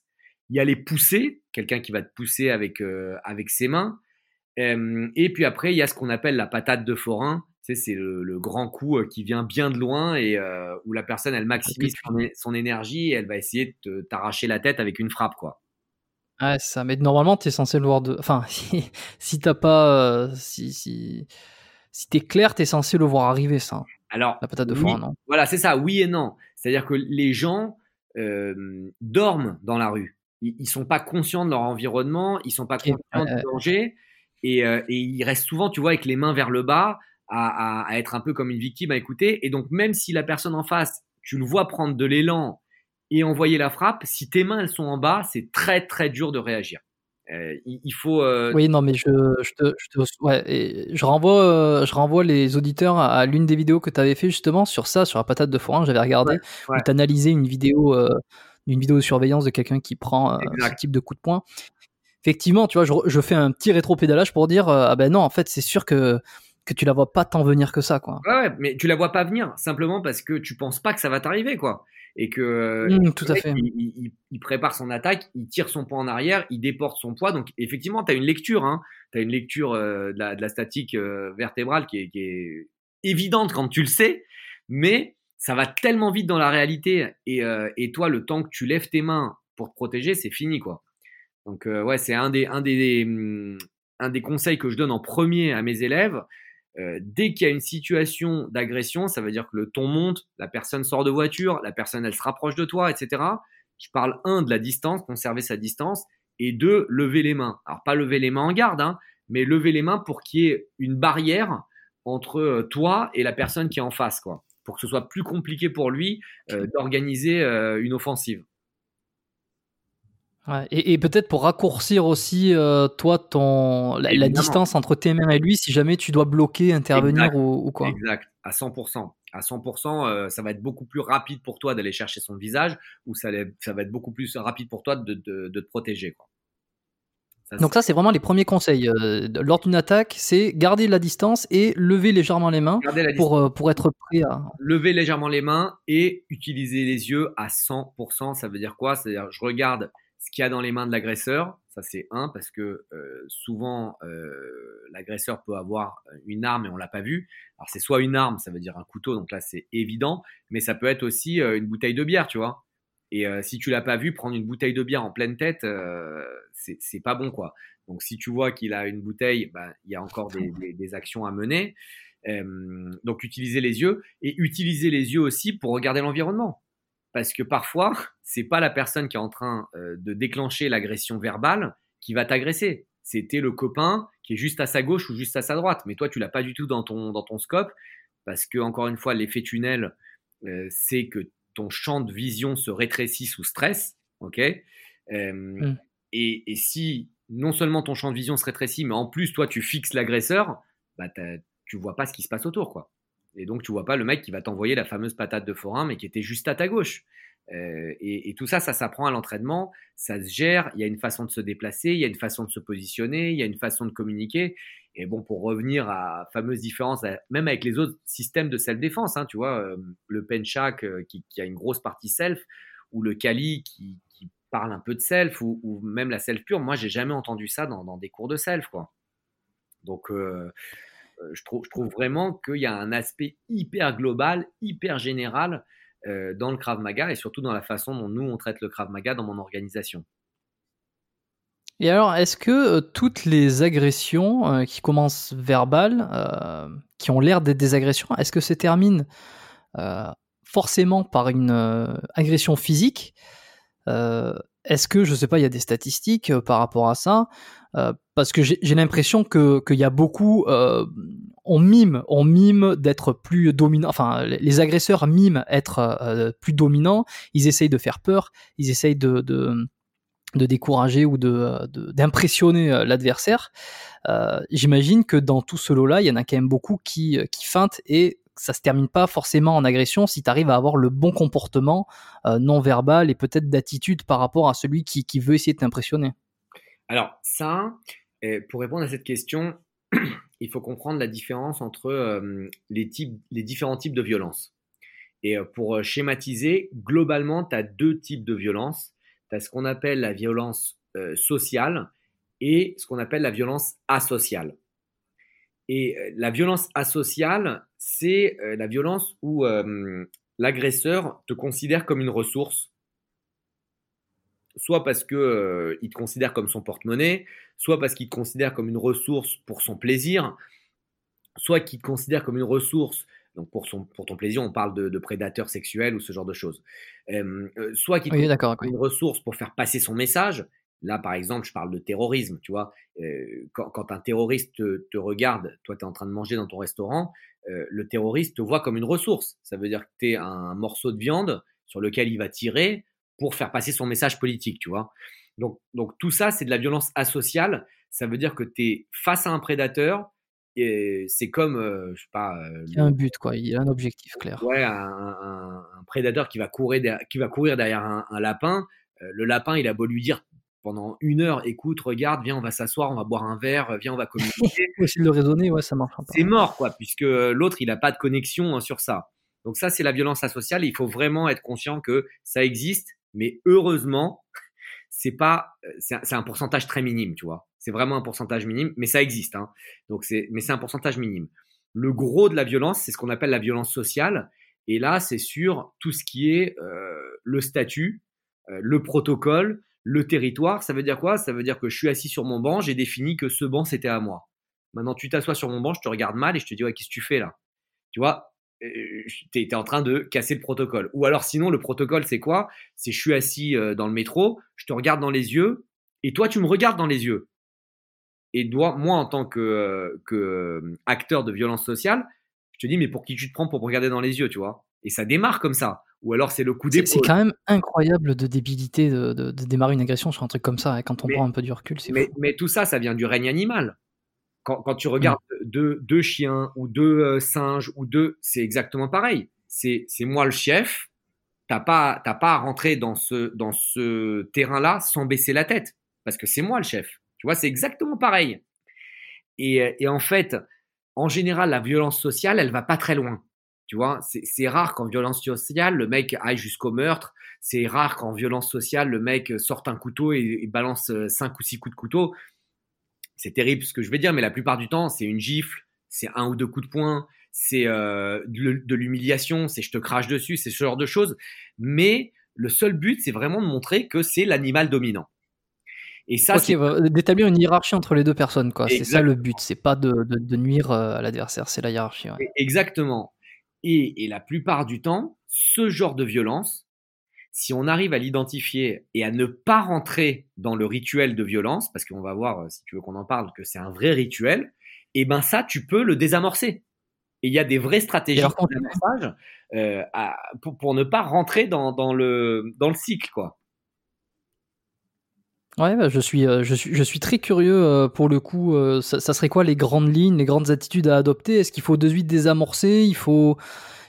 C: Il y a les poussées, quelqu'un qui va te pousser avec, avec ses mains et puis après, il y a ce qu'on appelle la patate de forain. Tu sais, c'est le, grand coup euh, qui vient bien de loin et euh, où la personne, elle maximise son, énergie et elle va essayer de t'arracher la tête avec une frappe, quoi.
B: Ouais, ça. Mais normalement, tu es censé le voir de. Enfin, [LAUGHS] si, si t'as pas. Euh, si, si, si t'es clair, tu es censé le voir arriver, ça.
C: Alors.
B: La patate de forain, non
C: Voilà, c'est ça, oui et non. C'est-à-dire que les gens dorment dans la rue. Ils, ils, sont pas conscients de leur environnement, ils sont pas conscients du danger. Et, euh, et, il reste souvent, tu vois, avec les mains vers le bas, à, à, à, être un peu comme une victime à écouter. Et donc, même si la personne en face, tu le vois prendre de l'élan et envoyer la frappe, si tes mains elles sont en bas, c'est très très dur de réagir. Euh, il, faut. Euh...
B: Oui, non, mais je, je, te, je, te, ouais, et je renvoie, euh, je renvoie les auditeurs à, l'une des vidéos que tu avais fait justement sur ça, sur la patate de forain. J'avais regardé, ouais, ouais. tu analysé une vidéo, euh, une vidéo de surveillance de quelqu'un qui prend ce type de coup de poing effectivement, tu vois, je, je fais un petit rétro-pédalage pour dire, ah ben non, en fait, c'est sûr que que tu la vois pas tant venir que ça, quoi.
C: Ouais, mais tu la vois pas venir simplement parce que tu penses pas que ça va t'arriver, quoi. Et que
B: mmh, tout à fait.
C: Il, il, il, prépare son attaque, il tire son poids en arrière, il déporte son poids. Donc effectivement, tu as une lecture, hein. tu as une lecture euh, de, la, de, la, statique euh, vertébrale qui est, qui est, évidente quand tu le sais, mais ça va tellement vite dans la réalité. Et, euh, et toi, le temps que tu lèves tes mains pour te protéger, c'est fini, quoi. Donc ouais, c'est un des, un, des, un des conseils que je donne en premier à mes élèves. Euh, dès qu'il y a une situation d'agression, ça veut dire que le ton monte, la personne sort de voiture, la personne elle se rapproche de toi, etc. Je parle un de la distance, conserver sa distance, et deux, lever les mains. Alors pas lever les mains en garde, hein, mais lever les mains pour qu'il y ait une barrière entre euh, toi et la personne qui est en face, quoi, pour que ce soit plus compliqué pour lui euh, d'organiser euh, une offensive.
B: Ouais, et, et peut-être pour raccourcir aussi, euh, toi, ton, la, la, distance entre tes mains et lui, si jamais tu dois bloquer, intervenir ou, ou, quoi.
C: Exact, à 100%. À 100%, euh, ça va être beaucoup plus rapide pour toi d'aller chercher son visage ou ça, ça, va être beaucoup plus rapide pour toi de, de, de te protéger. Quoi.
B: Ça, Donc ça, c'est vraiment les premiers conseils. Euh, lors d'une attaque, c'est garder la distance et lever légèrement les mains pour, pour être prêt à...
C: Lever légèrement les mains et utiliser les yeux à 100%. Ça veut dire quoi? C'est-à-dire, je regarde ce qu'il y a dans les mains de l'agresseur. Ça, c'est un, parce que euh, souvent, euh, l'agresseur peut avoir une arme et on l'a pas vu. Alors, c'est soit une arme, ça veut dire un couteau, donc là, c'est évident, mais ça peut être aussi euh, une bouteille de bière, tu vois. Et si tu l'as pas vu, prendre une bouteille de bière en pleine tête, c'est pas bon, quoi. Donc, si tu vois qu'il a une bouteille, bah, il y a encore des, des, des actions à mener. donc, utiliser les yeux et utiliser les yeux aussi pour regarder l'environnement parce que parfois, c'est pas la personne qui est en train euh, de déclencher l'agression verbale qui va t'agresser. C'était le copain qui est juste à sa gauche ou juste à sa droite, mais toi tu l'as pas du tout dans ton dans ton scope parce que encore une fois l'effet tunnel euh, c'est que ton champ de vision se rétrécit sous stress, ok? Euh, mm. et, et, si non seulement ton champ de vision se rétrécit, mais en plus toi tu fixes l'agresseur, bah tu vois pas ce qui se passe autour quoi. Et donc, tu vois pas le mec qui va t'envoyer la fameuse patate de forain, mais qui était juste à ta gauche. Euh, et, tout ça, ça s'apprend à l'entraînement, ça se gère, il y a une façon de se déplacer, il y a une façon de se positionner, il y a une façon de communiquer. Et bon, pour revenir à fameuse différence, même avec les autres systèmes de self-défense, hein, tu vois, euh, le Penchak euh, qui, a une grosse partie self, ou le Kali qui, parle un peu de self, ou, même la self pure, moi, j'ai jamais entendu ça dans, dans, des cours de self, quoi. Donc, je, trouve, je trouve vraiment qu'il y a un aspect hyper global, hyper général euh, dans le Krav Maga et surtout dans la façon dont nous on traite le Krav Maga dans mon organisation.
B: Et alors, est-ce que toutes les agressions qui commencent verbales, qui ont l'air d'être des agressions, est-ce que se terminent forcément par une agression physique? Est-ce que, je sais pas, il y a des statistiques par rapport à ça? Parce que j'ai l'impression qu'il y a beaucoup, on mime, on mime d'être plus dominant. Enfin, les agresseurs miment être plus dominants. Ils essayent de faire peur. Ils essayent de, de décourager ou de d'impressionner euh, l'adversaire. Euh, J'imagine que dans tout ce lot-là, il y en a quand même beaucoup qui, euh, qui feintent et ça se termine pas forcément en agression si tu arrives à avoir le bon comportement euh, non verbal et peut-être d'attitude par rapport à celui qui, qui veut essayer de t'impressionner.
C: Alors ça, pour répondre à cette question, [CLEARS THROAT] il faut comprendre la différence entre les, types, les différents types de violence. Et pour schématiser, globalement, tu as deux types de violence tu as ce qu'on appelle la violence euh, sociale et ce qu'on appelle la violence asociale. Et euh, la violence asociale, c'est euh, la violence où l'agresseur te considère comme une ressource, soit parce qu'il il te considère comme son porte-monnaie, soit parce qu'il te considère comme une ressource pour son plaisir, soit qu'il te considère comme une ressource donc pour, son, pour ton plaisir, on parle de, de prédateurs sexuels ou ce genre de choses. Euh, soit qu'il oui, une ressource pour faire passer son message. Là, par exemple, je parle de terrorisme, tu vois. Euh, quand, quand, un terroriste te, te regarde, toi, tu es en train de manger dans ton restaurant, euh, le terroriste te voit comme une ressource. Ça veut dire que tu es un morceau de viande sur lequel il va tirer pour faire passer son message politique, tu vois. Donc, donc tout ça, c'est de la violence asociale. Ça veut dire que tu es face à un prédateur, et c'est comme, euh, je sais pas.
B: Euh, il y a un but, quoi. Il y a un objectif clair.
C: Ouais, un, un, un prédateur qui va courir, derrière, qui va courir derrière un, un lapin. Euh, le lapin, il a beau lui dire pendant une heure, écoute, regarde, viens, on va s'asseoir, on va boire un verre, viens, on va communiquer. [LAUGHS]
B: essayer de raisonner, ouais, ça marche.
C: C'est mort, quoi, puisque l'autre, il n'a pas de connexion hein, sur ça. Donc ça, c'est la violence asociale. Il faut vraiment être conscient que ça existe, mais heureusement, c'est pas, c'est un pourcentage très minime, tu vois. C'est vraiment un pourcentage minime, mais ça existe. Hein. Donc c'est, mais c'est un pourcentage minime. Le gros de la violence, c'est ce qu'on appelle la violence sociale. Et là, c'est sur tout ce qui est euh, le statut, euh, le protocole, le territoire. Ça veut dire quoi? Ça veut dire que je suis assis sur mon banc, j'ai défini que ce banc, c'était à moi. Maintenant, tu t'assois sur mon banc, je te regarde mal et je te dis, ouais, qu'est-ce que tu fais là? Tu vois, tu es, en train de casser le protocole. Ou alors sinon, le protocole, c'est quoi? C'est je suis assis dans le métro, je te regarde dans les yeux et toi, tu me regardes dans les yeux. Et moi, en tant que, euh, que euh, acteur de violence sociale, je te dis, mais pour qui tu te prends pour me regarder dans les yeux, tu vois? Et ça démarre comme ça. Ou alors c'est le coup d'épaule.
B: C'est quand même incroyable de débilité de, de, démarrer une agression sur un truc comme ça. Hein, quand on prend un peu du recul,
C: mais, mais, tout ça, ça vient du règne animal. Quand, quand tu regardes mm. deux, deux, chiens ou deux euh, singes ou deux, c'est exactement pareil. C'est moi le chef. T'as pas, pas à rentrer dans ce, dans ce terrain-là sans baisser la tête. Parce que c'est moi le chef. Tu vois, c'est exactement pareil. Et, en fait, en général, la violence sociale, elle va pas très loin. Tu vois, c'est rare qu'en violence sociale, le mec aille jusqu'au meurtre. C'est rare qu'en violence sociale, le mec sorte un couteau et, balance euh, cinq ou six coups de couteau. C'est terrible ce que je vais dire, mais la plupart du temps, c'est une gifle, c'est un ou deux coups de poing, c'est euh, de, l'humiliation, c'est je te crache dessus, c'est ce genre de choses. Mais le seul but, c'est vraiment de montrer que c'est l'animal dominant.
B: Et ça, c'est d'établir une hiérarchie entre les deux personnes, quoi. C'est ça le but. C'est pas de, de, nuire euh, à l'adversaire, c'est la hiérarchie.
C: Exactement. Et, et, la plupart du temps, ce genre de violence, si on arrive à l'identifier et à ne pas rentrer dans le rituel de violence, parce qu'on va voir, euh, si tu veux qu'on en parle, que c'est un vrai rituel, et eh ben ça, tu peux le désamorcer. Et il y a des vraies stratégies de euh, pour, pour, ne pas rentrer dans, dans, le, dans le cycle, quoi.
B: Ouais, bah, je, suis, euh, je, suis, je suis très curieux euh, pour le coup. Ça, ça, serait quoi les grandes lignes, les grandes attitudes à adopter? Est-ce qu'il faut de suite désamorcer? Il faut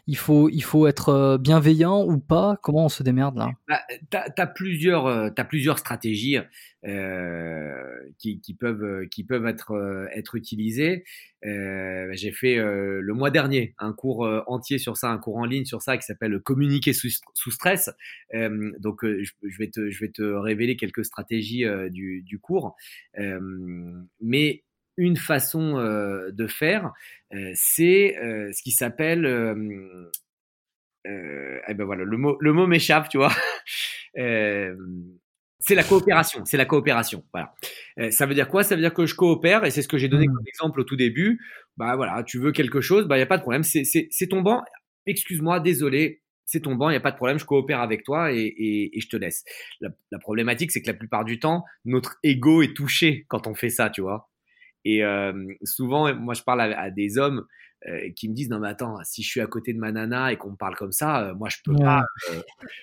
B: il faut, il faut être euh, bienveillant ou pas? Comment on se démerde là?
C: Bah, Tu as, plusieurs, euh, plusieurs stratégies euh, qui, qui, peuvent, qui peuvent être, être utilisées. J'ai fait le mois dernier un cours entier sur ça, un cours en ligne sur ça qui s'appelle Communiquer sous, sous stress. donc je, je, vais te, je vais te révéler quelques stratégies du, du cours. mais une façon euh, de faire, euh, c'est euh, ce qui s'appelle, eh ben voilà, le mot, le mot m'échappe, tu vois. [LAUGHS] C'est la coopération, c'est la coopération. Voilà. Euh, ça veut dire quoi? Ça veut dire que je coopère et c'est ce que j'ai donné
B: Mmh.
C: comme exemple au tout début. Bah voilà, tu veux quelque chose, bah il y a pas de problème. C'est ton banc. Excuse-moi, désolé, c'est ton banc, il y a pas de problème. Je coopère avec toi et et, et je te laisse. La, la problématique, c'est que la plupart du temps, notre ego est touché quand on fait ça, tu vois. Et euh, souvent, moi, je parle à, à des hommes euh, qui me disent non mais attends, si je suis à côté de ma nana et qu'on me parle comme ça, euh, moi je peux
B: Ouais.
C: pas,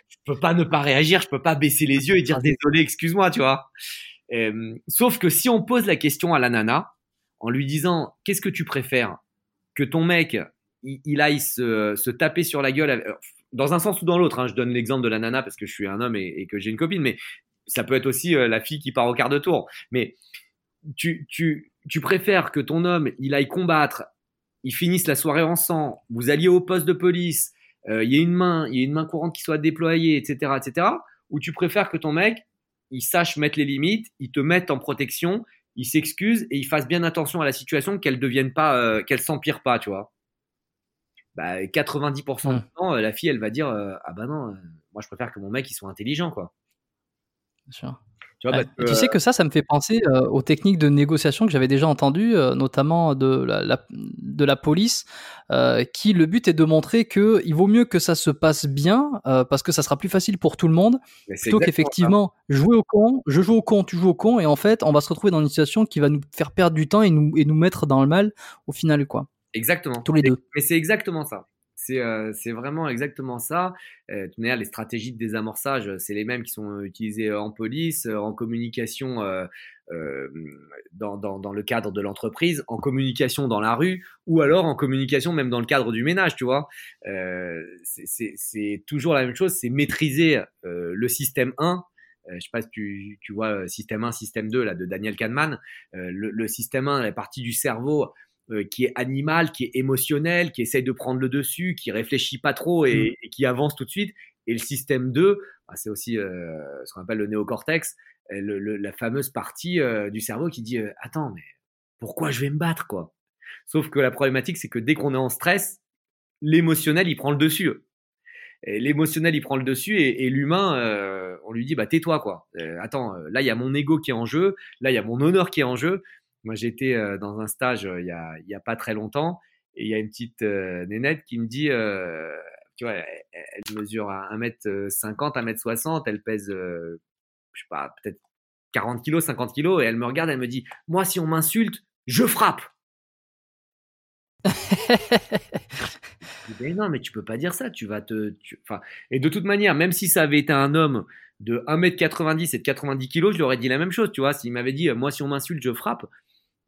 C: je peux pas ne pas réagir, je peux pas baisser les yeux et dire désolé, excuse-moi, tu vois. Sauf que si on pose la question à la nana en lui disant qu'est-ce que tu préfères? Que ton mec il, il aille se, se taper sur la gueule avec- dans un sens ou dans l'autre. hein, je donne l'exemple de la nana parce que je suis un homme et, et que j'ai une copine, mais ça peut être aussi la fille qui part au quart de tour. Mais tu, tu, tu préfères que ton homme il aille combattre, ils finissent la soirée ensemble, vous alliez au poste de police, euh, il y a une main, il y a une main courante qui soit déployée, etc., etc. Ou tu préfères que ton mec il sache mettre les limites, il te mette en protection, il s'excuse et il fasse bien attention à la situation, qu'elle devienne pas, euh, qu'elle s'empire pas, tu vois. Bah, 90%
B: Mm.
C: du temps, euh, la fille, elle va dire euh, ah bah non, moi je préfère que mon mec il soit intelligent, quoi.
B: Bien sûr.
C: Tu vois,
B: Ouais.
C: parce
B: Et
C: que,
B: tu sais que ça, ça me fait penser euh, aux techniques de négociation que j'avais déjà entendues, euh, notamment de la, la- de la police, euh, qui le but est de montrer que il vaut mieux que ça se passe bien, parce que ça sera plus facile pour tout le monde, plutôt qu'effectivement jouer au con, je joue au con, tu joues au con, et en fait, on va se retrouver dans une situation qui va nous faire perdre du temps et nous, et nous mettre dans le mal au final, quoi.
C: Exactement.
B: Tous les deux.
C: Mais c'est exactement ça. C'est euh, c'est vraiment exactement ça. Euh, les stratégies de désamorçage, euh, c'est les mêmes qui sont utilisées en police, en communication dans, le cadre de l'entreprise, en communication dans la rue, ou alors en communication même dans le cadre du ménage, tu vois. C'est- toujours la même chose, c'est maîtriser le système 1. Euh, je sais pas si tu, tu vois système 1, système 2 là, de Daniel Kahneman. Le, le système 1, la partie du cerveau euh, qui est animal, qui est émotionnel, qui essaye de prendre le dessus, qui réfléchit pas trop et, et qui avance tout de suite. Et le système 2, bah, c'est aussi euh, ce qu'on appelle le néocortex, euh, le- le- la fameuse partie du cerveau qui dit attends mais pourquoi je vais me battre quoi? Sauf que la problématique c'est que dès qu'on est en stress, l'émotionnel il prend le dessus. L'émotionnel il prend le dessus et, et l'humain euh, on lui dit bah tais-toi quoi. Euh, attends là il y a mon ego qui est en jeu, là il y a mon honneur qui est en jeu. Moi, j'étais dans un stage il y a, pas très longtemps et il y a une petite nénette qui me dit, tu vois, elle, mesure 1m50, 1m60, elle pèse, je sais pas, peut-être 40 kilos, 50 kilos et elle me regarde, elle me dit, moi, si on m'insulte, je frappe. Mais non, mais tu peux pas dire ça, tu vas te. et de toute manière, même si ça avait été un homme de 1m90 et de 90 kilos, je lui aurais dit la même chose, tu vois. S'il m'avait dit, moi, si on m'insulte, je frappe,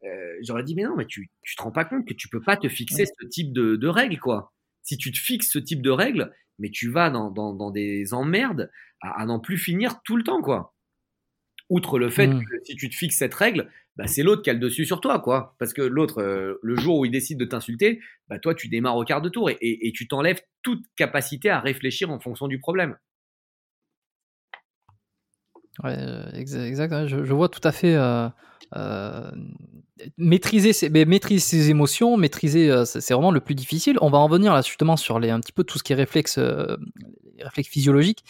C: euh, j'aurais dit, mais non, mais tu, tu te rends pas compte que tu peux pas te fixer ce type de, de règles, quoi. Si tu te fixes ce type de règles, mais tu vas dans, dans, dans des emmerdes à, à n'en plus finir tout le temps, quoi. Outre le fait
B: Mm.
C: que si tu te fixes cette règle, bah, c'est l'autre qui a le dessus sur toi, quoi. Parce que l'autre, euh, le jour où il décide de t'insulter, bah, toi, tu démarres au quart de tour et, et, et tu t'enlèves toute capacité à réfléchir en fonction du problème.
B: Ouais, euh, exa- exact. Je, vois tout à fait. euh, euh, maîtriser, ses, mais maîtriser ses émotions, maîtriser, c'est vraiment le plus difficile. On va en venir là justement sur les, un petit peu tout ce qui est réflexe, les réflexes physiologiques.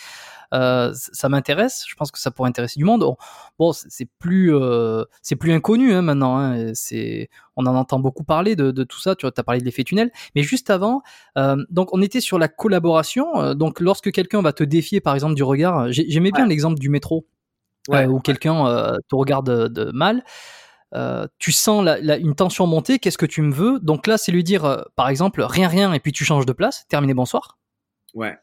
B: Euh, ça m'intéresse. Je pense que ça pourrait intéresser du monde. On- Bon, c'est plus, euh, c'est plus inconnu hein, maintenant. hein, c'est, on en entend beaucoup parler de, de tout ça. Tu as parlé de l'effet tunnel, mais juste avant, euh, donc on était sur la collaboration. Donc lorsque quelqu'un va te défier, par exemple du regard, j'ai- j'aimais bien l'exemple du métro
C: Ouais,
B: où quelqu'un te regarde de, de mal, euh, tu sens la- la- une tension monter, qu'est-ce que tu me veux? Donc là, c'est lui dire, euh, par exemple, rien, rien, et puis tu changes de place, terminé, bonsoir.
C: Ouais.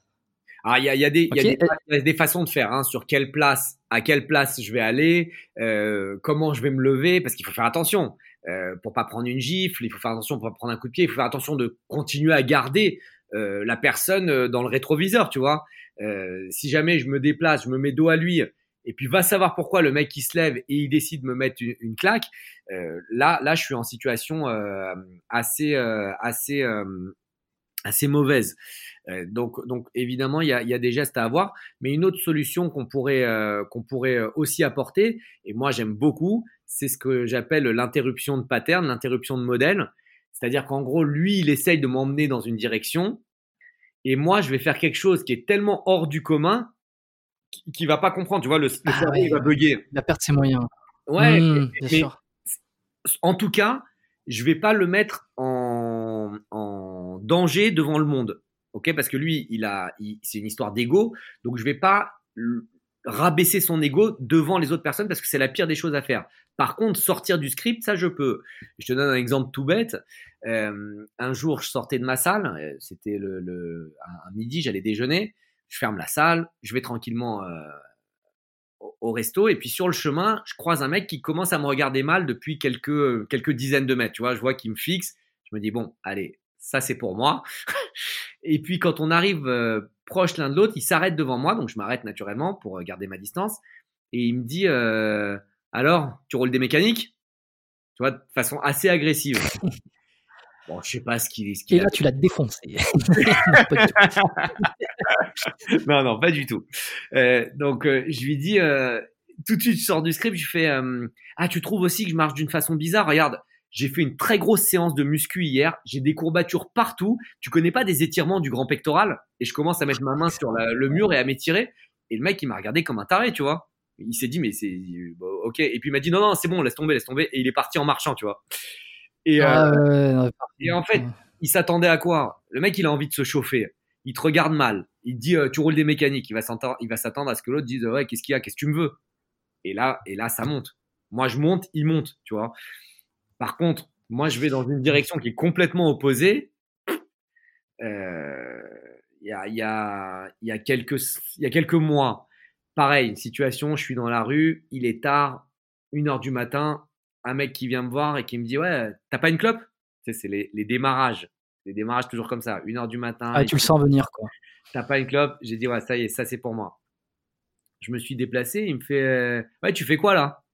C: Alors, il y a, il y, a des- il y a des- il y a des façons de faire, hein, sur quelle place, à quelle place je vais aller, euh, comment je vais me lever, parce qu'il faut faire attention. Euh, pour pas prendre une gifle, il faut faire attention pour pas prendre un coup de pied, il faut faire attention de continuer à garder euh, la personne euh, dans le rétroviseur, tu vois. Euh, si jamais je me déplace, je me mets dos à lui, et puis va savoir pourquoi le mec qui se lève et il décide de me mettre une, une claque, euh, là, là, je suis en situation euh, assez, euh, assez, euh, assez mauvaise. Euh, donc, donc évidemment, il y a, il y a des gestes à avoir, mais une autre solution qu'on pourrait, euh, qu'on pourrait euh, aussi apporter, et moi j'aime beaucoup, c'est ce que j'appelle l'interruption de pattern, l'interruption de modèle. C'est-à-dire qu'en gros, lui, il essaye de m'emmener dans une direction, et moi, je vais faire quelque chose qui est tellement hors du commun qui, va pas comprendre. Tu vois, le, le
B: Ah
C: cerveau,
B: ouais.
C: il va bugger.
B: Il a perdu ses moyens.
C: Ouais,
B: Mmh,
C: mais-
B: bien
C: mais
B: sûr.
C: en tout cas, je vais pas le mettre en danger devant le monde. Ok, parce que lui, il a, c'est une histoire d'ego, donc je vais pas rabaisser son ego devant les autres personnes parce que c'est la pire des choses à faire. Par contre, sortir du script, ça je peux. Je te donne un exemple tout bête. Euh, un jour, je sortais de ma salle, euh, c'était le, à midi, j'allais déjeuner. Je ferme la salle, je vais tranquillement euh, au, au resto et puis sur le chemin, je croise un mec qui commence à me regarder mal depuis quelques quelques dizaines de mètres. Tu vois, je vois qu'il me fixe. Je me dis bon, allez, ça c'est pour moi. et puis quand on arrive euh, proche l'un de l'autre, il s'arrête devant moi, donc je m'arrête naturellement pour euh, garder ma distance. Et il me dit euh, alors, tu roules des mécaniques? Tu vois, de façon assez agressive. [LAUGHS] Bon, je sais pas ce qu'il qu'il
B: Et
C: a
B: là, tu l'as défoncé. [LAUGHS] Non,
C: non, pas du tout. Euh, donc, euh, je lui dis, euh, tout de suite, je sors du script, je fais, ah, tu trouves aussi que je marche d'une façon bizarre? Regarde, j'ai fait une très grosse séance de muscu hier, j'ai des courbatures partout. Tu connais pas des étirements du grand pectoral? Et je commence à mettre ma main sur la- le mur et à m'étirer. Et le mec, il m'a regardé comme un taré, tu vois. Il s'est dit, mais c'est, bon, ok. Et puis il m'a dit, non, non, c'est bon, laisse tomber, laisse tomber. Et il est parti en marchant, tu vois. Et, euh,
B: Ah ouais, non,
C: et en fait, il s'attendait à quoi? Le mec, il a envie de se chauffer. Il te regarde mal. Il dit, euh, tu roules des mécaniques. Il va s'attendre, il va s'attendre à ce que l'autre dise, ouais, qu'est-ce qu'il y a? Qu'est-ce que tu me veux? Et là, et là, ça monte. Moi, je monte, il monte, tu vois. Par contre, moi, je vais dans une direction qui est complètement opposée. Euh, Il y, a, il y, a, il y, a quelques, il y a quelques mois, pareil, une situation, je suis dans la rue, il est tard, une heure du matin, un mec qui vient me voir et qui me dit, ouais, t'as pas une clope? Tu sais, c'est les, les démarrages. Les démarrages toujours comme ça, une heure du matin.
B: Ah, tu le sens venir, quoi.
C: T'as pas une clope? J'ai dit, ouais, ça y est, ça c'est pour moi. Je me suis déplacé, il me fait, euh, ouais, tu fais quoi là?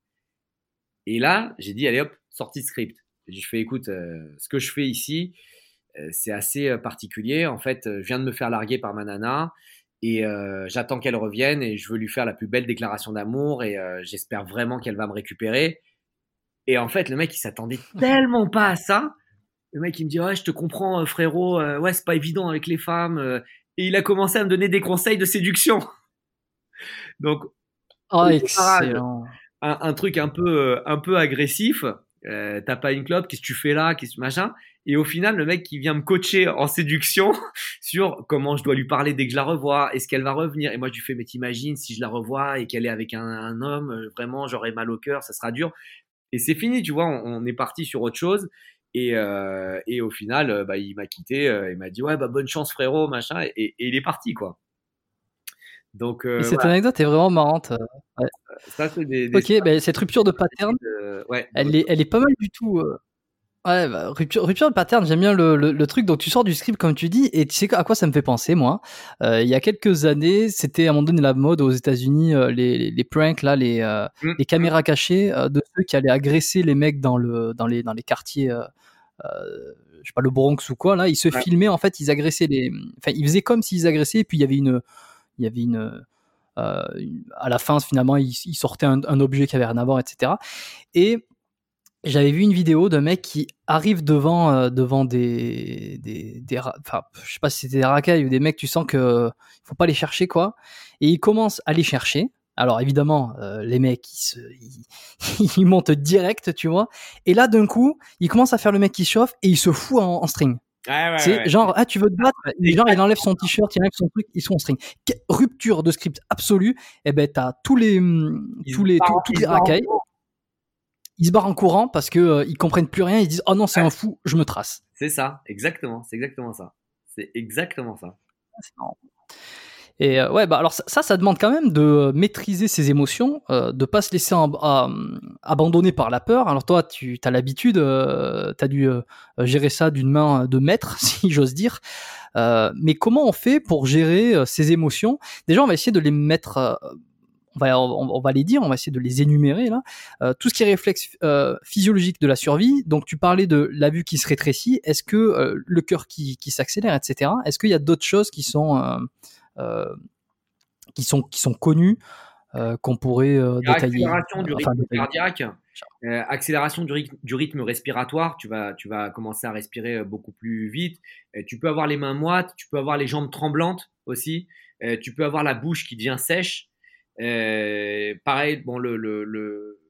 C: Et là, j'ai dit, allez hop, sortie de script. J'ai fait, écoute, euh, ce que je fais ici, euh, c'est assez euh, particulier. En fait, je viens de me faire larguer par ma nana et euh, j'attends qu'elle revienne et je veux lui faire la plus belle déclaration d'amour et euh, j'espère vraiment qu'elle va me récupérer. Et en fait, le mec, il s'attendait [LAUGHS] tellement pas à ça. Le mec, il me dit, ouais, je te comprends, frérot. ouais, c'est pas évident avec les femmes. et il a commencé à me donner des conseils de séduction. [LAUGHS] Donc,
B: excellent.
C: un, un truc un peu, un peu agressif. Euh, T'as pas une clope, qu'est-ce que tu fais là, qu'est-ce que machin. Et au final, le mec qui vient me coacher en séduction [LAUGHS] sur comment je dois lui parler dès que je la revois, est-ce qu'elle va revenir? Et moi, je lui fais, mais t'imagines si je la revois et qu'elle est avec un, homme, euh, vraiment, j'aurais mal au cœur, ça sera dur. Et c'est fini, tu vois, on, est parti sur autre chose. Et, euh, et au final, euh, bah, il m'a quitté, euh, il m'a dit, ouais, bah, bonne chance, frérot, machin. Et il est parti, quoi. Donc, euh,
B: Et cette
C: voilà,
B: anecdote est vraiment marrante.
C: ça, c'est des, des
B: Ok, ben, cette rupture de pattern,
C: euh, ouais.
B: elle est, elle est pas mal du tout. euh. Ouais, bah, rupture, rupture de pattern, j'aime bien le, le, le truc. Donc tu sors du script comme tu dis, et tu sais à quoi ça me fait penser, moi. Euh, il y a quelques années, c'était à un moment donné la mode aux États-Unis, euh, les, les, les pranks là, les, euh,
C: Mm.
B: les caméras cachées euh, de ceux qui allaient agresser les mecs dans le, dans les, dans les quartiers. Euh, euh, je sais pas le Bronx ou quoi là, ils se
C: Ouais.
B: filmaient en fait, ils agressaient les, enfin ils faisaient comme s'ils agressaient, et puis il y avait une, il y avait une, euh, une- à la fin finalement ils sortaient un, objet qui avait rien à voir, etc. Et j'avais vu une vidéo d'un mec qui arrive devant euh, devant des des, des enfin je sais pas si c'était des racailles ou des mecs tu sens que il faut pas les chercher quoi. Et il commence à les chercher. Alors évidemment euh, les mecs ils se [LAUGHS] montent direct tu vois. Et là d'un coup il commence à faire le mec qui chauffe et il se fout en string
C: Ouais,
B: c'est
C: ouais.
B: genre ah tu veux te battre? Genre il enlève son t-shirt il enlève son truc ils sont en string. Rupture de script absolue et ben t'as tous les
C: Ils
B: tous les tous- toutes les racailles. Ils se barrent en courant parce que euh, ils comprennent plus rien ils disent oh non c'est un fou je me trace.
C: C'est ça, exactement, c'est exactement ça. C'est exactement ça.
B: Et euh, ouais bah alors ça, ça demande quand même de euh, maîtriser ses émotions euh, de pas se laisser à- abandonner par la peur alors toi tu as l'habitude euh, tu as dû euh, gérer ça d'une main de maître [LAUGHS] si j'ose dire Euh, mais comment on fait pour gérer euh, ces émotions? Déjà on va essayer de les mettre euh, on va, on, va les dire, on va essayer de les énumérer là. Euh, tout ce qui est réflexe euh, physiologique de la survie. Donc tu parlais de la vue qui se rétrécit. Est-ce que euh, le cœur qui, qui s'accélère, etc. Est-ce qu'il y a d'autres choses qui sont euh, euh, qui sont qui sont connues euh, qu'on pourrait euh, détailler
C: accélération du rythme cardiaque, euh, accélération du rythme, du rythme respiratoire. Tu vas, tu vas commencer à respirer euh, beaucoup plus vite. Euh, tu peux avoir les mains moites, tu peux avoir les jambes tremblantes aussi. Euh, tu peux avoir la bouche qui devient sèche. pareil, bon, le, le,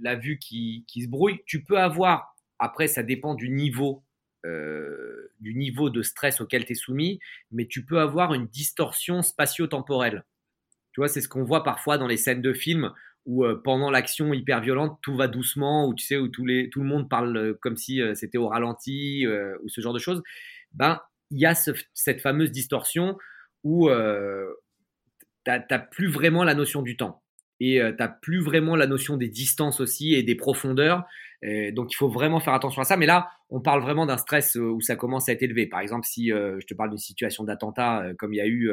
C: la vue qui, qui, se brouille. Tu peux avoir, après, ça dépend du niveau, du niveau de stress auquel tu es soumis, mais tu peux avoir une distorsion spatio-temporelle. Tu vois, c'est ce qu'on voit parfois dans les scènes de films où euh, pendant l'action hyper violente, tout va doucement, où tu sais, où les, tout le monde parle euh, comme si euh, c'était au ralenti, ou ce genre de choses, ben, il y a cette fameuse distorsion où tu n'as plus vraiment la notion du temps. Et tu n'as plus vraiment la notion des distances aussi et des profondeurs. Donc il faut vraiment faire attention à ça. Mais là, on parle vraiment d'un stress où ça commence à être élevé. Par exemple, si je te parle d'une situation d'attentat comme il y a eu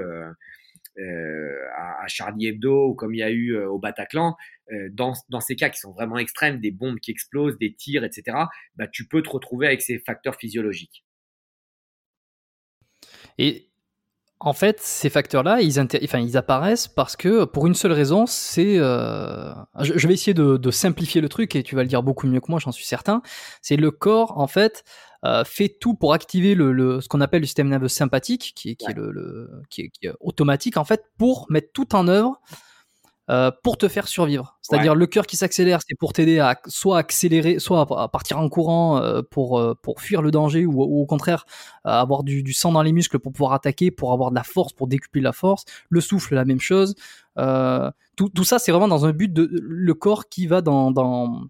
C: euh, à, Charlie Hebdo ou comme il y a eu euh, au Bataclan, euh, dans, dans, ces cas qui sont vraiment extrêmes, des bombes qui explosent, des tirs, etc., bah, tu peux te retrouver avec ces facteurs physiologiques.
B: Et en fait, ces facteurs-là, ils, enfin, ils, apparaissent parce que, pour une seule raison, c'est... je, vais essayer de, de, simplifier le truc, et tu vas le dire beaucoup mieux que moi, j'en suis certain. C'est le corps, en fait, euh, fait tout pour activer le, ce qu'on appelle le système nerveux sympathique, qui est, qui est le, qui, est, automatique en fait, pour mettre tout en œuvre euh, pour te faire survivre. C'est-à-dire le cœur qui s'accélère, c'est pour t'aider à soit accélérer, soit à partir en courant euh, pour pour fuir le danger, ou, au contraire avoir du, du, sang dans les muscles pour pouvoir attaquer, pour avoir de la force, pour décupler la force. Le souffle, la même chose. tout, tout ça, c'est vraiment dans un but de le corps qui va dans, dans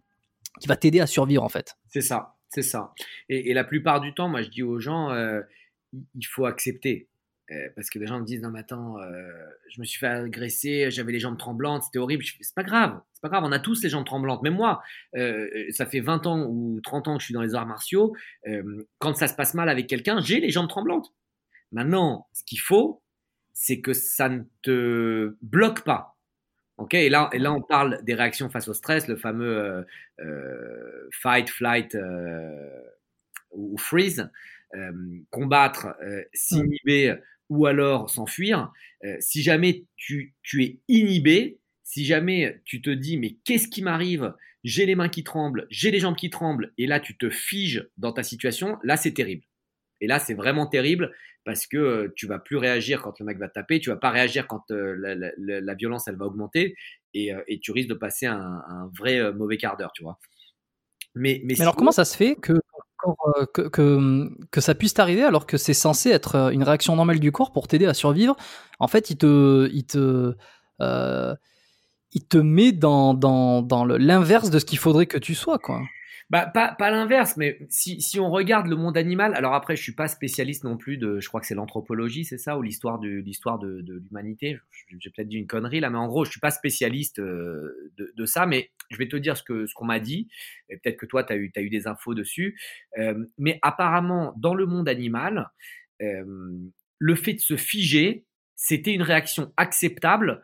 B: qui va t'aider à survivre en fait.
C: C'est ça. C'est ça. Et, la plupart du temps, moi, je dis aux gens, euh, il faut accepter. Euh, parce que les gens me disent, non, mais attends, euh, je me suis fait agresser, j'avais les jambes tremblantes, c'était horrible. C'est pas grave, c'est pas grave, on a tous les jambes tremblantes. Même moi, ça fait 20 ans ou 30 ans que je suis dans les arts martiaux. quand ça se passe mal avec quelqu'un, j'ai les jambes tremblantes. Maintenant, ce qu'il faut, c'est que ça ne te bloque pas et, là, et là, on parle des réactions face au stress, le fameux euh, euh, fight, flight euh, ou freeze, combattre, s'inhiber ou alors s'enfuir. si jamais tu, tu, es inhibé, si jamais tu te dis mais qu'est-ce qui m'arrive? J'ai les mains qui tremblent, j'ai les jambes qui tremblent, et là tu te figes dans ta situation, là c'est terrible. Et là c'est vraiment terrible parce que euh, tu vas plus réagir quand le mec va te taper, tu vas pas réagir quand euh, la, violence elle va augmenter euh, et, tu risques de passer un, vrai mauvais quart d'heure, tu vois.
B: Mais, mais, alors comment ça se fait que que, que, ça puisse t'arriver alors que c'est censé être une réaction normale du corps pour t'aider à survivre En fait, il te, il te, il te met dans, dans, dans l'inverse de ce qu'il faudrait que tu sois, quoi.
C: Bah, pas, pas l'inverse, mais si, si, on regarde le monde animal, alors après, je suis pas spécialiste non plus de, je crois que c'est l'anthropologie, c'est ça, ou l'histoire de l'histoire de, l'humanité. J'ai peut-être dit une connerie là, mais en gros, je suis pas spécialiste euh, de, ça, mais je vais te dire ce que ce qu'on m'a dit. Et peut-être que toi, tu as eu, eu des infos dessus. Euh, mais apparemment, dans le monde animal, euh, le fait de se figer, c'était une réaction acceptable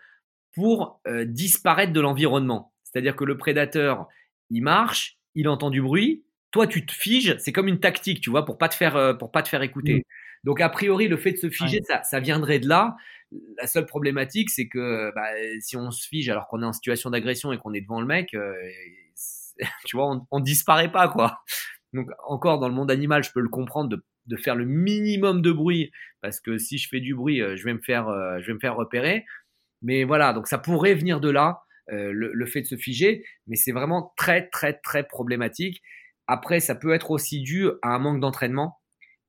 C: pour disparaître de l'environnement. C'est-à-dire que le prédateur, il marche, il entend du bruit, toi tu te figes, c'est comme une tactique, tu vois, pour pas te faire, euh, pour pas te faire écouter. Mm. Donc a priori, le fait de se figer, ça, viendrait de là. La seule problématique, c'est que bah, si on se fige alors qu'on est en situation d'agression et qu'on est devant le mec, euh, [LAUGHS] tu vois, on, on, disparaît pas quoi. Donc encore dans le monde animal, je peux le comprendre de, faire le minimum de bruit parce que si je fais du bruit, euh, je vais me faire, je vais me faire repérer. Mais voilà, donc ça pourrait venir de là. Euh, le, fait de se figer, mais c'est vraiment très très très problématique. Après, ça peut être aussi dû à un manque d'entraînement.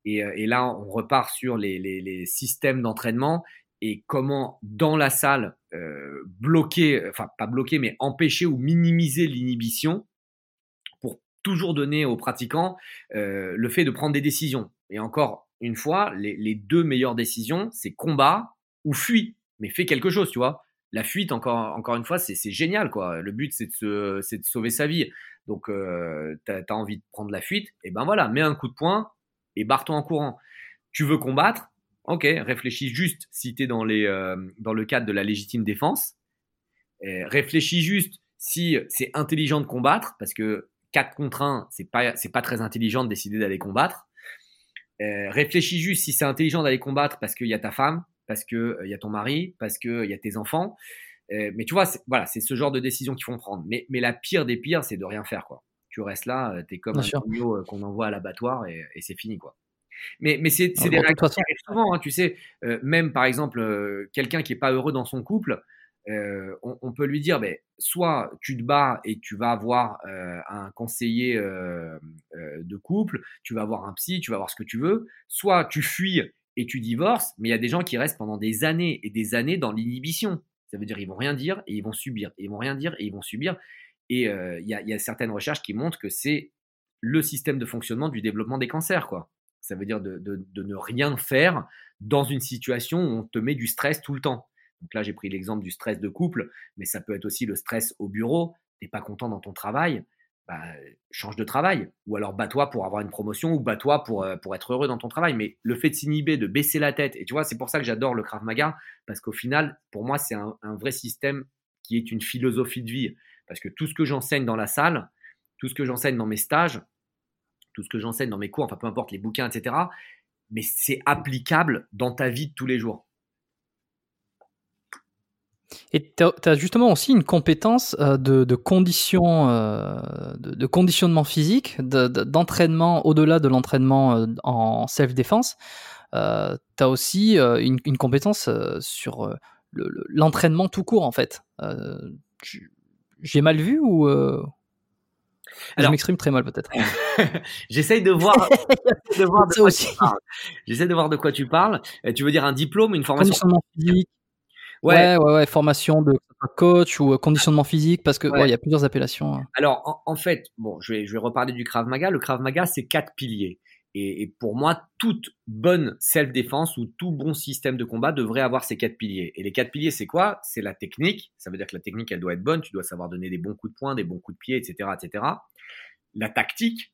C: Et, euh, là, on repart sur les, systèmes d'entraînement et comment dans la salle euh, bloquer, enfin pas bloquer, mais empêcher ou minimiser l'inhibition pour toujours donner aux pratiquants le fait de prendre des décisions. Et encore une fois, les, les deux meilleures décisions, c'est combat ou fuit, mais fais quelque chose, tu vois la fuite, encore, encore une fois, c'est génial. quoi. Le but, c'est de, de, sauver sa vie. Donc, euh, tu as, envie de prendre la fuite, et ben voilà, mets un coup de poing et barre-toi en courant. Tu veux combattre? Ok, réfléchis juste si tu es euh, dans le cadre de la légitime défense. réfléchis juste si c'est intelligent de combattre, parce que 4 contre 1, c'est pas, pas très intelligent de décider d'aller combattre. réfléchis juste si c'est intelligent d'aller combattre parce qu'il y a ta femme, parce qu'il euh, il y a ton mari, parce qu'il y a tes enfants. Euh, mais tu vois, voilà, c'est ce genre de décision qu'il faut prendre. Mais, mais la pire des pires, c'est de rien faire, quoi. Tu restes là, euh, tu es comme un agneau qu'on envoie à l'abattoir et, c'est fini, quoi. Mais, mais c'est des réactions qui arrivent souvent, hein, tu sais. même par exemple, quelqu'un qui est pas heureux dans son couple, euh, on, peut lui dire, mais soit tu te bats et tu vas avoir un conseiller de couple, tu vas avoir un psy, tu vas avoir ce que tu veux, soit tu fuis et tu divorces, mais il y a des gens qui restent pendant des années et des années dans l'inhibition. Ça veut dire ils vont rien dire et ils vont subir, et ils vont rien dire et ils vont subir. Et il y, a certaines recherches qui montrent que c'est le système de fonctionnement du développement des cancers, quoi. Ça veut dire de, de, de ne rien faire dans une situation où on te met du stress tout le temps. Donc là, j'ai pris l'exemple du stress de couple, mais ça peut être aussi le stress au bureau. Tu n'es pas content dans ton travail, bah, change de travail. Ou alors bats-toi pour avoir une promotion ou bats-toi pour, euh, pour être heureux dans ton travail. Mais le fait de s'inhiber, de baisser la tête, et tu vois, c'est pour ça que j'adore le Krav Maga, parce qu'au final, pour moi, c'est un, vrai système qui est une philosophie de vie. Parce que tout ce que j'enseigne dans la salle, tout ce que j'enseigne dans mes stages, tout ce que j'enseigne dans mes cours, enfin peu importe les bouquins, etc., mais c'est applicable dans ta vie de tous les jours.
B: Et tu as, justement aussi une compétence euh, de, de, condition, euh, de, conditionnement physique, d'entraînement au-delà de l'entraînement euh, en self-défense. tu as aussi une, une, compétence sur l'entraînement tout court, en fait. J'ai mal vu ou. Alors, je m'exprime très mal peut-être. [LAUGHS]
C: J'essaye de voir, [LAUGHS] de voir de quoi tu parles. J'essaie de voir de quoi tu parles. Tu veux dire un diplôme, une formation
B: physique, Ouais. ouais, ouais, formation de coach ou euh, conditionnement physique, parce que il y a plusieurs appellations. Hein.
C: Alors, en, fait, bon, je vais, je vais reparler du Krav Maga. Le Krav Maga, c'est quatre piliers. Et, et, pour moi, toute bonne self-défense ou tout bon système de combat devrait avoir ces quatre piliers. Et les quatre piliers, c'est quoi? C'est la technique. Ça veut dire que la technique, elle doit être bonne. Tu dois savoir donner des bons coups de poing, des bons coups de pied, etc., etc. La tactique,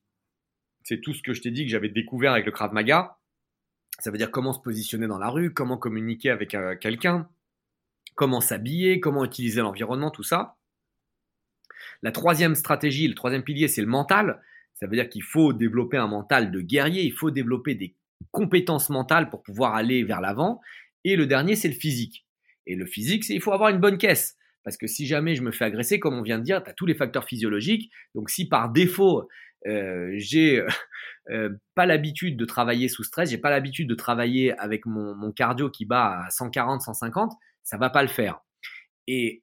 C: c'est tout ce que je t'ai dit que j'avais découvert avec le Krav Maga. Ça veut dire comment se positionner dans la rue, comment communiquer avec euh, quelqu'un, comment s'habiller, comment utiliser l'environnement, tout ça. La troisième stratégie, le troisième pilier, c'est le mental. Ça veut dire qu'il faut développer un mental de guerrier, il faut développer des compétences mentales pour pouvoir aller vers l'avant. Et le dernier, c'est le physique. Et le physique, c'est il faut avoir une bonne caisse. Parce que si jamais je me fais agresser, comme on vient de dire, tu as tous les facteurs physiologiques. Donc si par défaut, euh, j'ai euh, pas l'habitude de travailler sous stress, j'ai pas l'habitude de travailler avec mon, mon cardio qui bat à 140, 150, ça va pas le faire. Et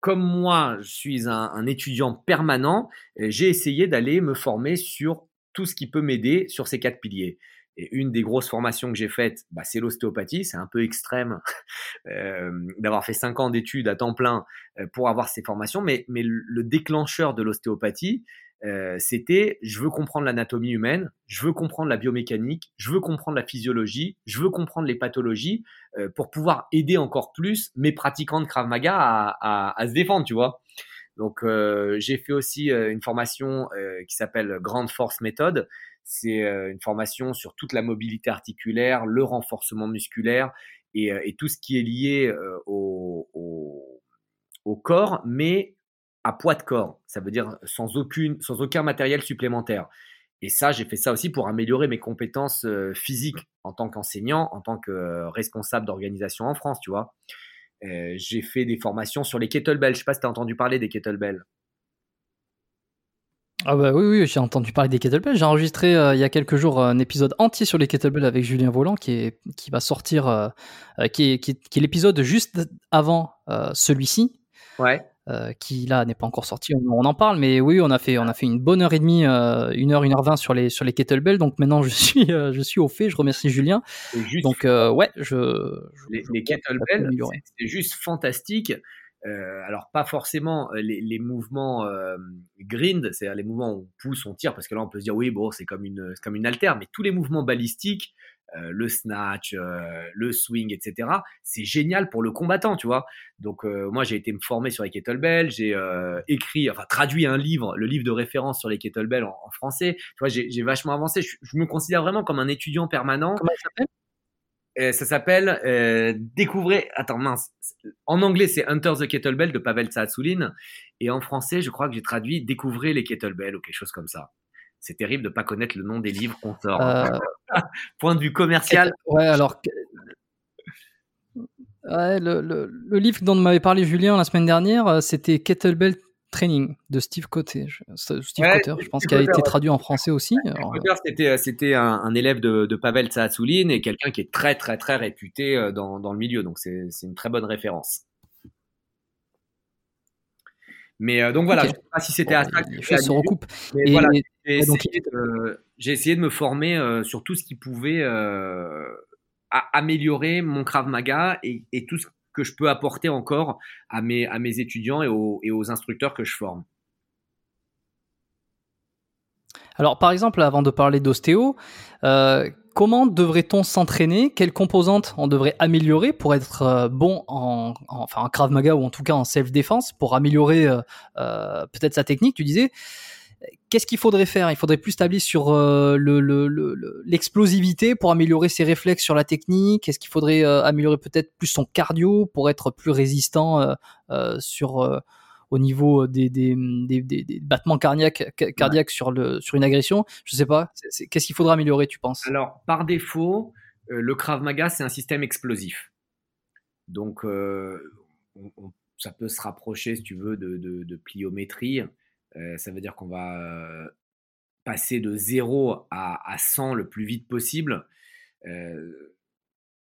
C: comme moi, je suis un, étudiant permanent, euh, j'ai essayé d'aller me former sur tout ce qui peut m'aider sur ces quatre piliers. Et une des grosses formations que j'ai faites, bah, c'est l'ostéopathie. C'est un peu extrême [LAUGHS] euh, d'avoir fait cinq ans d'études à temps plein euh, pour avoir ces formations, mais, mais le déclencheur de l'ostéopathie, euh, c'était je veux comprendre l'anatomie humaine, je veux comprendre la biomécanique, je veux comprendre la physiologie, je veux comprendre les pathologies euh, pour pouvoir aider encore plus mes pratiquants de Krav Maga à, se défendre, tu vois. Donc euh, j'ai fait aussi une formation qui s'appelle Grande Force Méthode. C'est une formation sur toute la mobilité articulaire, le renforcement musculaire et, tout ce qui est lié au, au corps, mais à poids de corps. Ça veut dire sans, aucune, sans aucun matériel supplémentaire. Et ça, j'ai fait ça aussi pour améliorer mes compétences euh, physiques en tant qu'enseignant, en tant que euh, responsable d'organisation en France, tu vois. Euh, j'ai fait des formations sur les kettlebells. Je sais pas si tu as entendu parler des kettlebells.
B: Ah bah oui, oui, j'ai entendu parler des kettlebells. J'ai enregistré il y a quelques jours un épisode entier sur les kettlebells avec Julien Volant qui, est, qui va sortir, qui est, qui est l'épisode juste avant celui-ci.
C: Ouais.
B: Euh, qui là n'est pas encore sorti. On, en parle, mais oui, on a fait on a fait une bonne heure et demie, euh, une heure, une heure vingt sur les sur les kettlebells. Donc maintenant je [LAUGHS] suis euh, je suis au fait. Je remercie Julien. donc ouais, je,
C: les, kettlebells, c'est juste fantastique. alors pas forcément les, les mouvements grind, c'est-à-dire les mouvements où on pousse, on tire, parce que là on peut se dire oui bon c'est comme une comme une altère, mais tous les mouvements balistiques, euh, le snatch, euh, le swing, etc. C'est génial pour le combattant, tu vois. Donc euh, moi j'ai été me former sur les kettlebells, j'ai écrit, enfin traduit un livre, le livre de référence sur les kettlebells en, français. Tu vois, j'ai vachement avancé. Je, me considère vraiment comme un étudiant permanent.
B: Comment ça s'appelle?
C: Ça s'appelle Découvrez. Attends mince. En anglais c'est Hunter the Kettlebell de Pavel Tsatsouline et en français je crois que j'ai traduit Découvrez les kettlebells ou quelque chose comme ça c'est terrible de pas connaître le nom des livres qu'on sort. Euh, [LAUGHS] Point de vue commercial.
B: Ouais, alors. le, livre dont m'avait parlé Julien la semaine dernière, euh, c'était Kettlebell Training de Steve Cotter. Steve Cotter, je pense, qu'il a été traduit en français aussi.
C: c'était, c'était un, élève de, Pavel Tsatsouline et quelqu'un qui est très, très, très réputé euh, dans, dans le milieu. Donc, c'est une très bonne référence. Mais donc voilà, je sais pas si c'était à ça que
B: les choses se recoupent.
C: Mais voilà, j'ai essayé, essayé, de me former sur tout ce qui pouvait améliorer mon Krav Maga et, et, tout ce que je peux apporter encore à mes, à mes étudiants et aux, et aux instructeurs que je forme.
B: Alors, par exemple, avant de parler d'ostéo, euh, comment devrait-on s'entraîner? Quelles composantes on devrait améliorer pour être euh, bon en, enfin, en Krav Maga ou en tout cas en self-défense, pour améliorer euh, peut-être sa technique, tu disais. Qu'est-ce qu'il faudrait faire? Il faudrait plus tabler sur l'explosivité pour améliorer ses réflexes sur la technique. Est-ce qu'il faudrait améliorer peut-être plus son cardio pour être plus résistant sur au niveau euh, des, des, des, battements cardiaques, cardiaques sur, le, sur une agression Je sais pas. Qu'est-ce qu'il faudra améliorer, tu penses?
C: Alors, par défaut, euh, le Krav Maga, c'est un système explosif. Donc, euh, ça peut se rapprocher, si tu veux, de, de, pliométrie. ça veut dire qu'on va passer de 0 à, à, 100 le plus vite possible.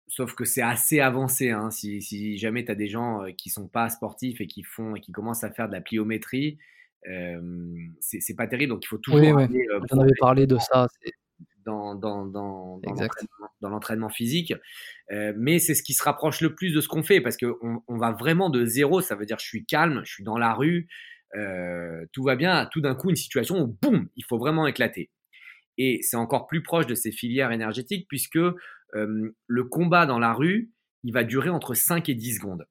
C: Sauf que c'est assez avancé. Hein. Si, jamais tu as des gens euh, qui sont pas sportifs et qui font et qui commencent à faire de la pliométrie, euh, c'est pas terrible. Donc il faut toujours.
B: Oui, oui. Euh, On avait parlé de ça.
C: Dans, dans, dans, dans l'entraînement physique. Euh, mais c'est ce qui se rapproche le plus de ce qu'on fait parce qu'on on va vraiment de zéro. Ça veut dire je suis calme, je suis dans la rue, euh, tout va bien. Tout d'un coup, une situation où boum, il faut vraiment éclater. Et c'est encore plus proche de ces filières énergétiques puisque le combat dans la rue, il va durer entre 5 et 10 secondes.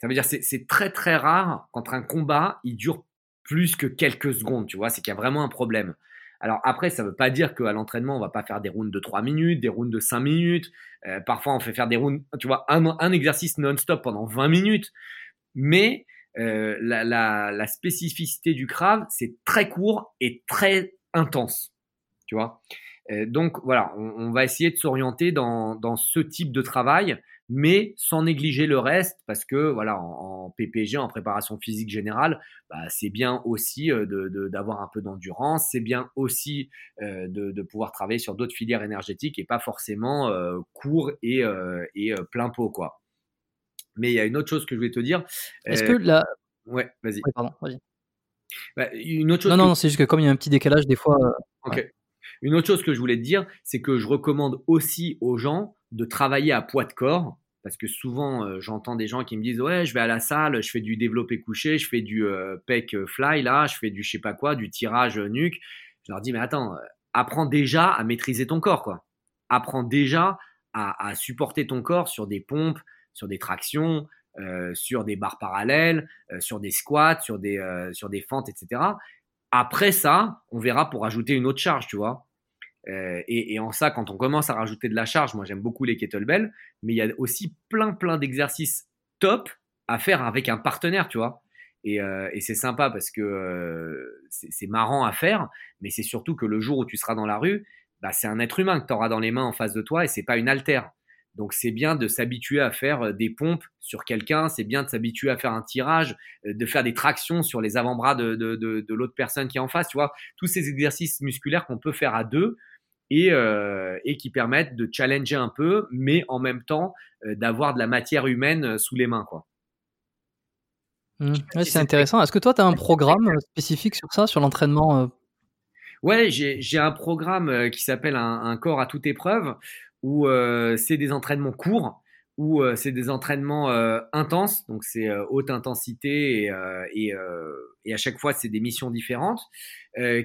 C: Ça veut dire c'est c'est très très rare qu'entre un combat, il dure plus que quelques secondes, tu vois, c'est qu'il y a vraiment un problème. Alors après, ça ne veut pas dire qu'à l'entraînement, on va pas faire des rounds de 3 minutes, des rounds de 5 minutes. Parfois, on fait faire des rounds, tu vois, un, exercice non-stop pendant 20 minutes. Mais la, spécificité du Krav, c'est très court et très intense. Tu vois donc voilà, on, va essayer de s'orienter dans, ce type de travail, mais sans négliger le reste, parce que voilà, en, PPG, en préparation physique générale, bah, c'est bien aussi euh, d'avoir un peu d'endurance, c'est bien aussi euh, de, pouvoir travailler sur d'autres filières énergétiques et pas forcément court et, plein pot quoi. Mais il y a une autre chose que je voulais te dire.
B: Est-ce que la
C: Ouais, vas-y.
B: pardon, vas-y.
C: Bah, une autre chose.
B: Non, non, c'est juste que comme il y a un petit décalage, des fois.
C: ok. Une autre chose que je voulais te dire, c'est que je recommande aussi aux gens de travailler à poids de corps. Parce que souvent, euh, j'entends des gens qui me disent Ouais, je vais à la salle, je fais du développé couché, je fais du euh, pec fly, là, je fais du je sais pas quoi, du tirage nuque. Je leur dis Mais attends, euh, apprends déjà à maîtriser ton corps, quoi. Apprends déjà à, supporter ton corps sur des pompes, sur des tractions, sur des barres parallèles, sur des squats, sur des, sur des fentes, etc. Après ça, on verra pour ajouter une autre charge, tu vois. Euh, et, en ça, quand on commence à rajouter de la charge, moi j'aime beaucoup les kettlebells, mais il y a aussi plein plein d'exercices top à faire avec un partenaire, tu vois. Et, euh, c'est sympa parce que euh, c'est marrant à faire, mais c'est surtout que le jour où tu seras dans la rue, bah, c'est un être humain que tu auras dans les mains en face de toi et c'est pas une altère. Donc c'est bien de s'habituer à faire des pompes sur quelqu'un, c'est bien de s'habituer à faire un tirage, de faire des tractions sur les avant-bras de, de l'autre personne qui est en face, tu vois. Tous ces exercices musculaires qu'on peut faire à deux, et, euh, et qui permettent de challenger un peu, mais en même temps euh, d'avoir de la matière humaine euh, sous les mains. Quoi.
B: Mmh. c'est intéressant. Est-ce que toi, tu as un programme spécifique sur ça, sur l'entraînement
C: Ouais, j'ai un programme qui s'appelle un, un, corps à toute épreuve, où c'est des entraînements courts où euh, c'est des entraînements euh, intenses, donc c'est euh, haute intensité et, et, et, à chaque fois c'est des missions différentes,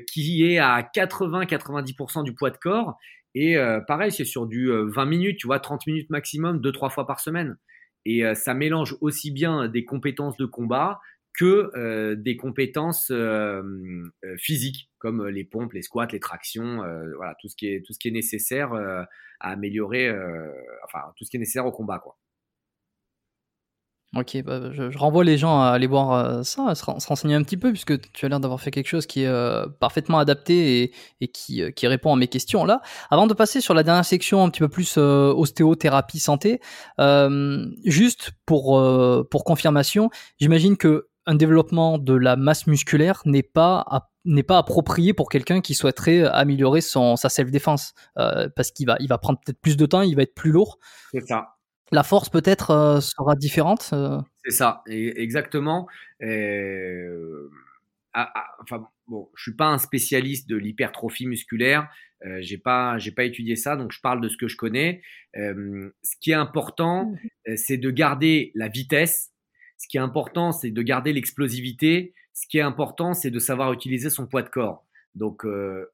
C: qui est à 80-90% du poids de corps. Et pareil, c'est sur du 20 minutes, tu vois, 30 minutes maximum, 2-3 fois par semaine. Et ça mélange aussi bien des compétences de combat que des compétences physiques comme les pompes, les squats, les tractions, voilà tout ce qui est tout ce qui est nécessaire à améliorer, euh, enfin tout ce qui est nécessaire au combat, quoi.
B: Ok, bah, je, renvoie les gens à aller voir euh, ça, à se, renseigner un petit peu, puisque tu as l'air d'avoir fait quelque chose qui est euh, parfaitement adapté et, qui, qui, répond à mes questions là. Avant de passer sur la dernière section un petit peu plus ostéothérapie santé, juste pour, pour confirmation, j'imagine que un développement de la masse musculaire n'est pas n'est pas approprié pour quelqu'un qui souhaiterait améliorer son sa self défense euh, parce qu'il va il va prendre peut-être plus de temps, il va être plus lourd.
C: C'est ça.
B: La force peut-être euh, sera différente. Euh?
C: C'est ça, exactement. Ah, ah, enfin, bon, je suis pas un spécialiste de l'hypertrophie musculaire. Euh, j'ai pas, j'ai pas étudié ça, donc je parle de ce que je connais. Euh, ce qui est important, mmh. c'est de garder la vitesse. Ce qui est important, c'est de garder l'explosivité. Ce qui est important, c'est de savoir utiliser son poids de corps. Donc, euh,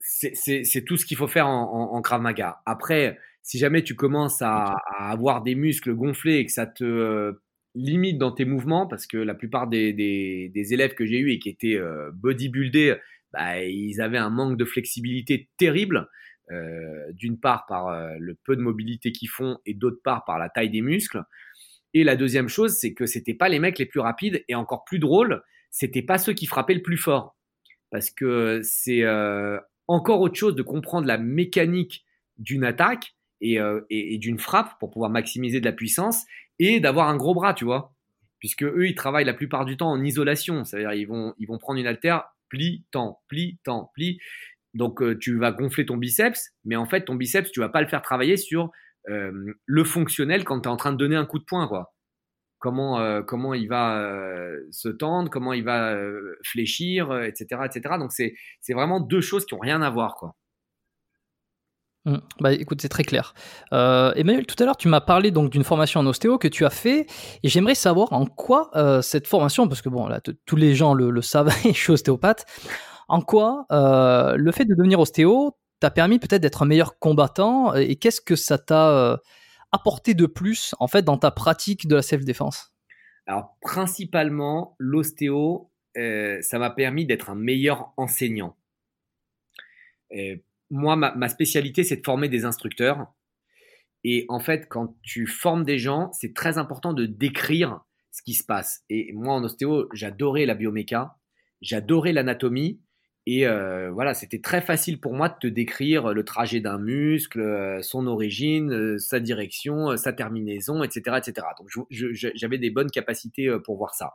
C: c'est tout ce qu'il faut faire en, en, Krav Maga. Après, si jamais tu commences à, à, avoir des muscles gonflés et que ça te limite dans tes mouvements parce que la plupart des, des, élèves que j'ai eu et qui étaient euh, bodybuildés, bah, ils avaient un manque de flexibilité terrible. Euh, d'une part par euh, le peu de mobilité qu'ils font et d'autre part par la taille des muscles. Et la deuxième chose, c'est que c'était pas les mecs les plus rapides et encore plus drôle, c'était pas ceux qui frappaient le plus fort. Parce que c'est encore autre chose de comprendre la mécanique d'une attaque et, et d'une frappe pour pouvoir maximiser de la puissance et d'avoir un gros bras, tu vois. Puisque eux, ils travaillent la plupart du temps en isolation. C'est-à-dire, ils vont, ils vont prendre une haltère, pli, temps, pli, temps, pli. Donc, euh, tu vas gonfler ton biceps, mais en fait, ton biceps, tu vas pas le faire travailler sur euh, le fonctionnel quand tu es en train de donner un coup de poing, quoi. Comment, euh, comment il va se tendre, comment il va fléchir, etc., etc. Donc, c'est vraiment deux choses qui ont rien à voir, quoi.
B: Mmh. Bah écoute, c'est très clair. Euh, Emmanuel, tout à l'heure, tu m'as parlé donc d'une formation en ostéo que tu as fait, et j'aimerais savoir en quoi euh, cette formation, parce que bon, là, tous les gens le, savent, [LAUGHS] je suis ostéopathe, en quoi euh, le fait de devenir ostéo t'a permis peut-être d'être un meilleur combattant, et qu'est-ce que ça t'a apporté de plus en fait dans ta pratique de la self-défense?
C: Alors principalement, l'ostéo, ça m'a permis d'être un meilleur enseignant. Et moi, ma, spécialité, c'est de former des instructeurs. Et en fait, quand tu formes des gens, c'est très important de décrire ce qui se passe. Et moi, en ostéo, j'adorais la bioméca, j'adorais l'anatomie. Et euh, voilà, c'était très facile pour moi de te décrire le trajet d'un muscle, euh, son origine, euh, sa direction, sa terminaison, etc., etc. Donc, j'avais des bonnes capacités pour voir ça.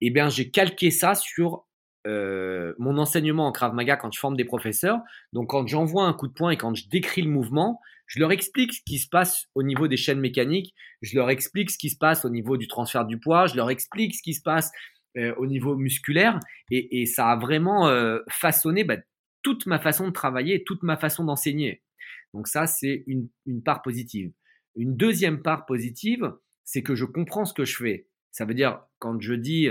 C: Eh bien, j'ai calqué ça sur euh, mon enseignement en Krav Maga quand je forme des professeurs. Donc quand j'envoie un coup de poing et quand je décris le mouvement, je leur explique ce qui se passe au niveau des chaînes mécaniques, je leur explique ce qui se passe au niveau du transfert du poids, je leur explique ce qui se passe euh, au niveau musculaire et, ça a vraiment euh, façonné bah, toute ma façon de travailler, toute ma façon d'enseigner. Donc ça, c'est une, une part positive. Une deuxième part positive, c'est que je comprends ce que je fais. Ça veut dire, quand je dis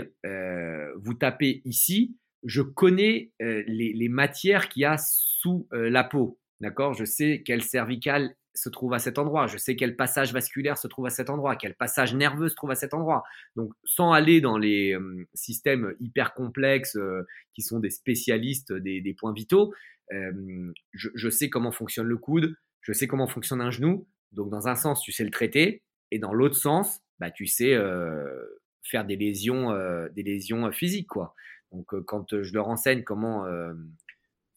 C: vous tapez ici, je connais euh, les, matières qu'il y a sous euh, la peau. D'accord? Je sais quel cervical se trouve à cet endroit. Je sais quel passage vasculaire se trouve à cet endroit, quel passage nerveux se trouve à cet endroit. Donc, sans aller dans les euh, systèmes hyper complexes qui sont des spécialistes des, points vitaux, je, sais comment fonctionne le coude, je sais comment fonctionne un genou. Donc, dans un sens, tu sais le traiter, et dans l'autre sens, bah, tu sais faire des lésions, des lésions physiques, quoi. Donc, euh, quand euh, je leur enseigne comment euh,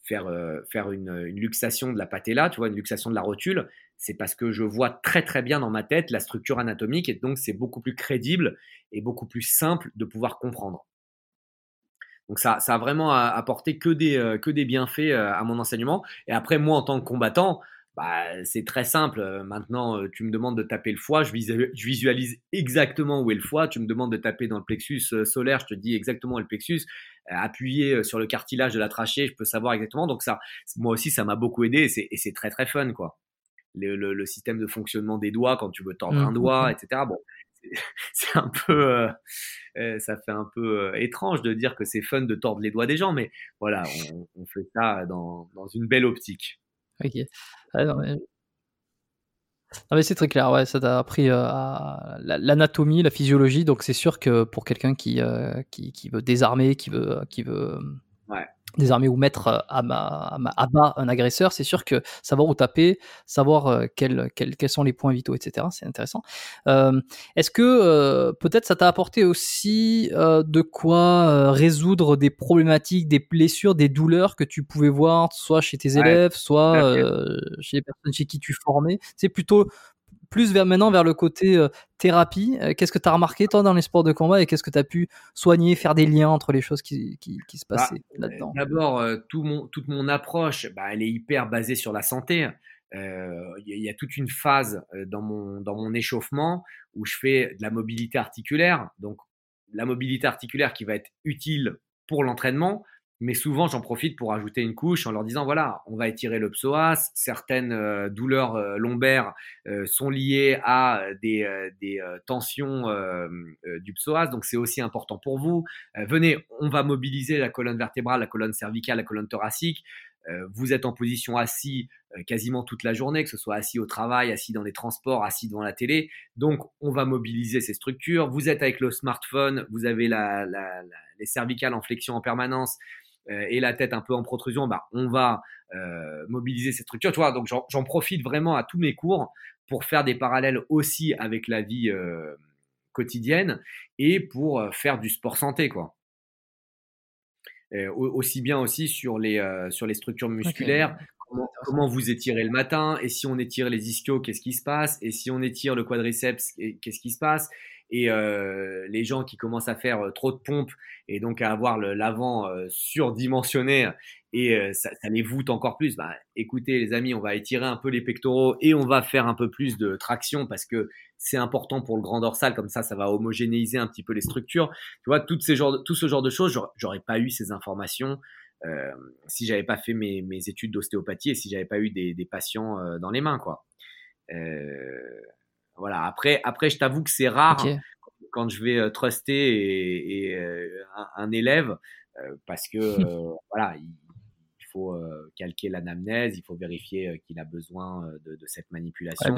C: faire, faire une, luxation de la patella, tu vois, une luxation de la rotule, c'est parce que je vois très très bien dans ma tête la structure anatomique et donc c'est beaucoup plus crédible et beaucoup plus simple de pouvoir comprendre. Donc ça, ça a vraiment apporté que des, que des bienfaits à mon enseignement. Et après, moi, en tant que combattant, bah, c'est très simple. Euh, maintenant, euh, tu me demandes de taper le foie, je, visualise exactement où est le foie. Tu me demandes de taper dans le plexus euh, solaire, je te dis exactement où est le plexus. appuyer sur le cartilage de la trachée, je peux savoir exactement. Donc ça, moi aussi, ça m'a beaucoup aidé et c'est très très fun, quoi. Le, système de fonctionnement des doigts quand tu veux tordre un mmh, doigt, mmh. etc. Bon, [LAUGHS] c'est un peu, ça fait un peu étrange de dire que c'est fun de tordre les doigts des gens, mais voilà, on, fait ça dans une belle optique.
B: Ok. Ah non, mais... c'est très clair, ouais, ça t'a appris euh, l'anatomie, la physiologie, donc c'est sûr que pour quelqu'un qui, euh, qui, qui, veut désarmer, qui veut, qui veut
C: ouais
B: désarmer ou mettre euh, à, ma, à, bas un agresseur, c'est sûr que savoir où taper, savoir euh, quels, quels, quels sont les points vitaux, etc., c'est intéressant. Euh, Est-ce que euh, peut-être ça t'a apporté aussi euh, de quoi résoudre des problématiques, des blessures, des douleurs que tu pouvais voir soit chez tes élèves, soit chez les personnes chez qui tu formais? C'est plutôt plus vers maintenant vers le côté euh, thérapie. Euh, qu'est-ce que tu as remarqué toi dans les sports de combat et qu'est-ce que tu as pu soigner, faire des liens entre les choses qui, qui, qui se bah, passaient là-dedans?
C: D'abord, tout mon, toute mon approche, bah, elle est hyper basée sur la santé. Il y, a toute une phase dans mon, dans mon échauffement où je fais de la mobilité articulaire. Donc, la mobilité articulaire qui va être utile pour l'entraînement, mais souvent, j'en profite pour ajouter une couche en leur disant voilà, on va étirer le psoas. Certaines euh, douleurs euh, lombaires euh, sont liées à des, tensions du psoas, donc c'est aussi important pour vous. venez, on va mobiliser la colonne vertébrale, la colonne cervicale, la colonne thoracique. vous êtes en position assis quasiment toute la journée, que ce soit assis au travail, assis dans les transports, assis devant la télé. Donc, on va mobiliser ces structures. Vous êtes avec le smartphone, vous avez la, la, les cervicales en flexion en permanence. Euh, et la tête un peu en protrusion, bah, on va euh, mobiliser cette structure. Tu vois, donc j'en profite vraiment à tous mes cours pour faire des parallèles aussi avec la vie euh, quotidienne et pour faire du sport santé, quoi. aussi bien aussi sur les, sur les structures musculaires, comment, vous étirez le matin, et si on étire les ischios, qu'est-ce qui se passe, et si on étire le quadriceps, qu'est-ce qui se passe, et euh, les gens qui commencent à faire euh, trop de pompes et donc à avoir l'avant euh, surdimensionné et ça, les voûte encore plus. Bah, écoutez les amis, on va étirer un peu les pectoraux et on va faire un peu plus de traction parce que c'est important pour le grand dorsal, comme ça, ça va homogénéiser un petit peu les structures. Tu vois, ces genres, tout ce genre de choses, j'aurais pas eu ces informations euh, si j'avais pas fait mes, études d'ostéopathie et si j'avais pas eu des, patients dans les mains, quoi. Voilà. Après, après, je t'avoue que c'est rare quand je vais euh, truster et, et euh, un, élève euh, parce que [LAUGHS] voilà, il, faut calquer l'anamnèse, il faut vérifier qu'il a besoin de, cette manipulation.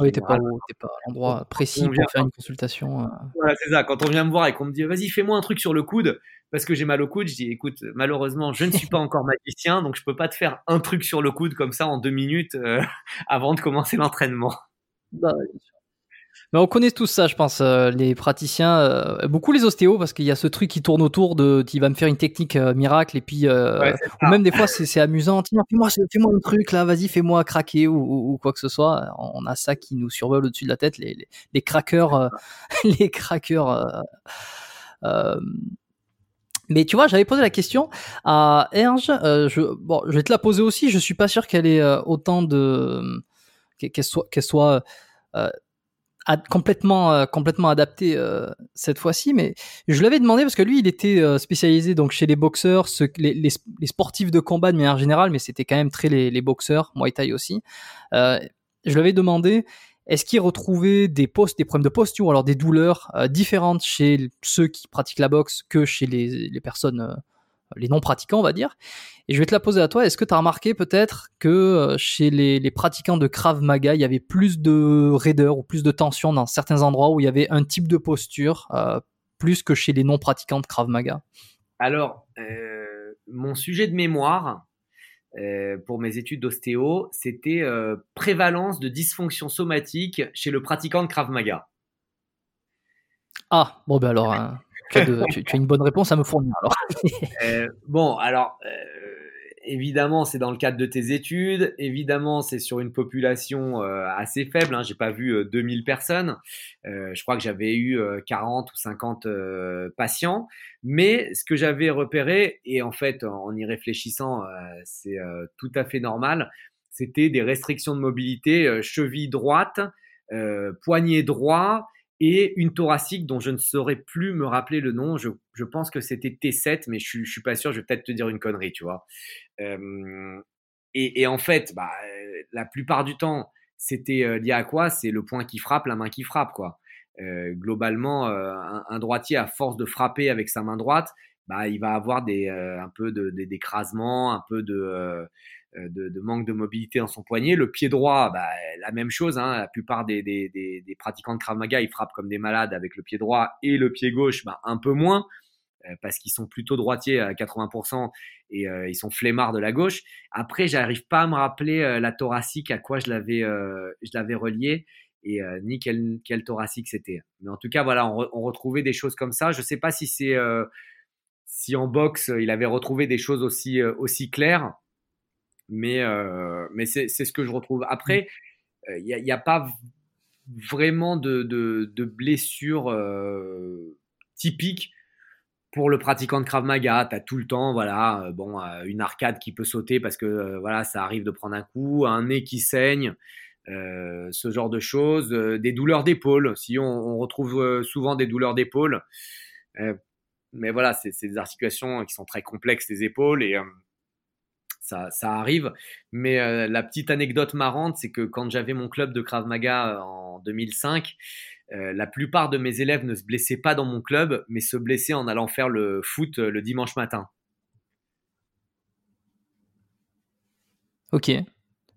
B: oui, t'es pas, pas, à l'endroit précis pour faire une consultation.
C: Voilà, c'est ça. Quand on vient me voir et qu'on me dit vas-y, fais-moi un truc sur le coude parce que j'ai mal au coude, je dis écoute, malheureusement, je ne suis pas [LAUGHS] encore magicien, donc je peux pas te faire un truc sur le coude comme ça en deux minutes [LAUGHS] avant de commencer l'entraînement. Bah,
B: mais on connaît tous ça, je pense, euh, les praticiens, euh, beaucoup les ostéos, parce qu'il y a ce truc qui tourne autour de, qui va me faire une technique euh, miracle, et puis, ou même des fois c'est amusant, fais-moi fais un truc là, vas-y, fais-moi craquer ou, quoi que ce soit. On a ça qui nous survole au-dessus de la tête, les, les, les craqueurs, [LAUGHS] les craqueurs. Mais tu vois, j'avais posé la question à Erge. je, bon, je vais te la poser aussi. Je suis pas sûr qu'elle ait autant de qu'elle soit, soit euh, complètement euh, complètement adaptée euh, cette fois-ci. Mais je l'avais demandé parce que lui il était spécialisé donc chez les boxeurs les, les, sportifs de combat de manière générale mais c'était quand même très les, boxeurs Muay Thai aussi. Je lui avais demandé est-ce qu'il retrouvait des postes des problèmes de posture alors des douleurs différentes chez ceux qui pratiquent la boxe que chez les personnes les non-pratiquants, on va dire. Et je vais te la poser à toi. Est-ce que tu as remarqué peut-être que euh, chez les, pratiquants de Krav Maga, il y avait plus de raideur ou plus de tension dans certains endroits où il y avait un type de posture euh, plus que chez les non-pratiquants de Krav Maga?
C: Alors, euh, mon sujet de mémoire pour mes études d'ostéo, c'était prévalence de dysfonction somatique chez le pratiquant de Krav Maga.
B: Ah, bon ben alors, tu, as une bonne réponse à me fournir. [LAUGHS]
C: Euh, bon, alors euh, évidemment, c'est dans le cadre de tes études. Évidemment, c'est sur une population euh, assez faible. Hein. J'ai pas vu 2000 personnes. je crois que j'avais eu 40 ou 50 patients. Mais ce que j'avais repéré, et en fait, en y réfléchissant, c'est tout à fait normal, c'était des restrictions de mobilité cheville droite, poignet droit et une thoracique dont je ne saurais plus me rappeler le nom. Je, pense que c'était T7, mais je, je suis pas sûr. Je vais peut-être te dire une connerie, tu vois. Et, en fait, bah, la plupart du temps, c'était euh, lié à quoi? C'est le point qui frappe, la main qui frappe, quoi. Euh, globalement, euh, un, un, droitier, à force de frapper avec sa main droite, bah, il va avoir des, un peu d'écrasement, un peu de de, de, manque de mobilité dans son poignet. Le pied droit, bah, la même chose. Hein. La plupart des, pratiquants de Krav Maga, ils frappent comme des malades avec le pied droit et le pied gauche, bah, un peu moins euh, parce qu'ils sont plutôt droitiers à 80% et euh, ils sont flemmards de la gauche. Après, j'arrive pas à me rappeler la thoracique à quoi je l'avais je l'avais relié et ni quel thoracique c'était. Mais en tout cas, voilà, on, on, retrouvait des choses comme ça. Je sais pas si c'est si en boxe il avait retrouvé des choses aussi aussi claires mais, euh, mais c'est ce que je retrouve. Après, il n'y a, a, pas vraiment de, de, de blessures typiques pour le pratiquant de Krav Maga, tu as tout le temps voilà, bon, une arcade qui peut sauter parce que voilà, ça arrive de prendre un coup, un nez qui saigne, euh, ce genre de choses, euh, des douleurs d'épaule. Si on, on retrouve euh, souvent des douleurs d'épaule, mais voilà, c'est des articulations qui sont très complexes les épaules et ça, ça, arrive. Mais la petite anecdote marrante, c'est que quand j'avais mon club de Krav Maga en 2005, la plupart de mes élèves ne se blessaient pas dans mon club, mais se blessaient en allant faire le foot le dimanche matin.
B: Ok.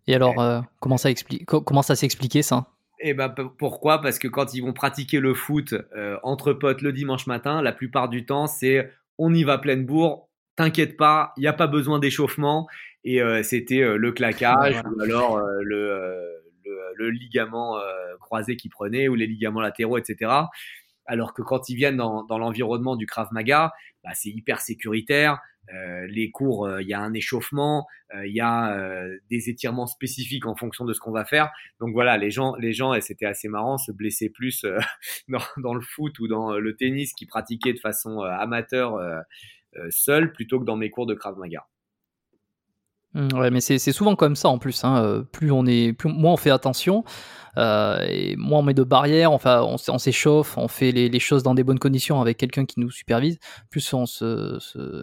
B: Et alors, euh, comment ça explique Comment ça s'expliquait ça?
C: Eh ben pourquoi? Parce que quand ils vont pratiquer le foot euh, entre potes le dimanche matin, la plupart du temps c'est on y va pleine bourre, t'inquiète pas, il n'y a pas besoin d'échauffement et euh, c'était le claquage ou alors le, le, ligament croisé qui prenait ou les ligaments latéraux, etc. Alors que quand ils viennent dans, dans l'environnement du Krav Maga, bah, c'est hyper sécuritaire. Euh, les cours, euh, il y a un échauffement, euh, il y a des étirements spécifiques en fonction de ce qu'on va faire. Donc voilà, les gens, les gens, et c'était assez marrant, se blessaient plus [LAUGHS] dans, dans, le foot ou dans le tennis qui pratiquaient de façon amateur seul plutôt que dans mes cours de Krav Maga.
B: Mmh, ouais, mais c'est souvent comme ça en plus. Hein. Plus on est, plus, moins on fait attention, euh, et moins on met de barrières, enfin, on, s'échauffe, on fait les, choses dans des bonnes conditions avec quelqu'un qui nous supervise. Plus on se,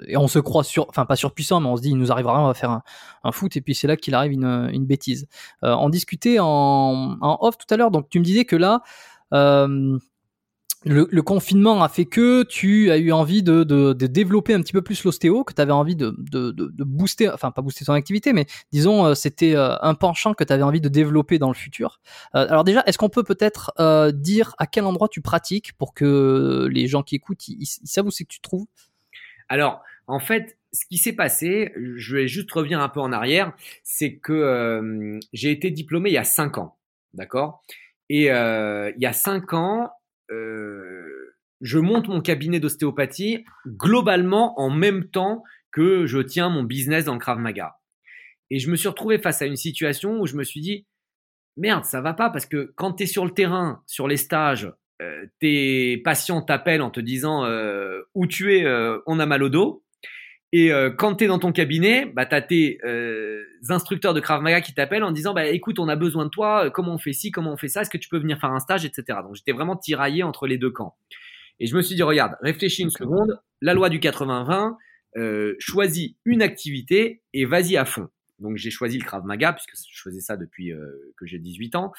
B: et on se croit sur, enfin pas surpuissant, mais on se dit il nous arrivera rien, on va faire un, foot. Et puis c'est là qu'il arrive une, une bêtise. Euh, on discutait en, en off tout à l'heure, donc tu me disais que là. Euh, le, confinement a fait que tu as eu envie de, développer un petit peu plus l'ostéo, que tu avais envie de, booster, enfin pas booster ton activité, mais disons euh, c'était euh, un penchant que tu avais envie de développer dans le futur. Euh, alors déjà, est-ce qu'on peut peut-être dire à quel endroit tu pratiques pour que les gens qui écoutent, ils, savent où c'est que tu te trouves?
C: Alors, en fait, ce qui s'est passé, je vais juste revenir un peu en arrière, c'est que j'ai été diplômé il y a 5 ans, d'accord? Et il y a 5 ans, euh, je monte mon cabinet d'ostéopathie globalement en même temps que je tiens mon business dans le Krav Maga. Et je me suis retrouvé face à une situation où je me suis dit, merde, ça va pas parce que quand tu es sur le terrain, sur les stages, euh, tes patients t'appellent en te disant euh, où tu es, on a mal au dos. Et euh, quand tu es dans ton cabinet, bah, tu as tes euh, instructeurs de Krav Maga qui t'appellent en disant bah, écoute, on a besoin de toi, euh, comment on fait ci, comment on fait ça, est-ce que tu peux venir faire un stage, etc. Donc j'étais vraiment tiraillé entre les deux camps. Et je me suis dit regarde, réfléchis une seconde, la loi du 80-20, euh, choisis une activité et vas-y à fond. Donc j'ai choisi le Krav Maga puisque je faisais ça depuis que j'ai 18 ans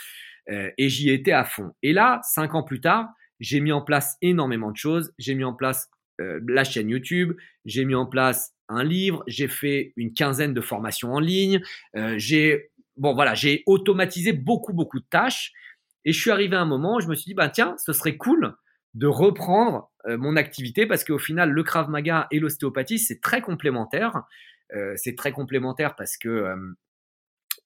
C: et j'y étais à fond. Et là, cinq ans plus tard, j'ai mis en place énormément de choses. J'ai mis en place euh, la chaîne YouTube, j'ai mis en place un livre, j'ai fait une quinzaine de formations en ligne, euh, j'ai bon voilà, j'ai automatisé beaucoup beaucoup de tâches et je suis arrivé à un moment où je me suis dit bah tiens, ce serait cool de reprendre euh, mon activité parce qu'au final le Krav Maga et l'ostéopathie c'est très complémentaire. c'est très complémentaire parce que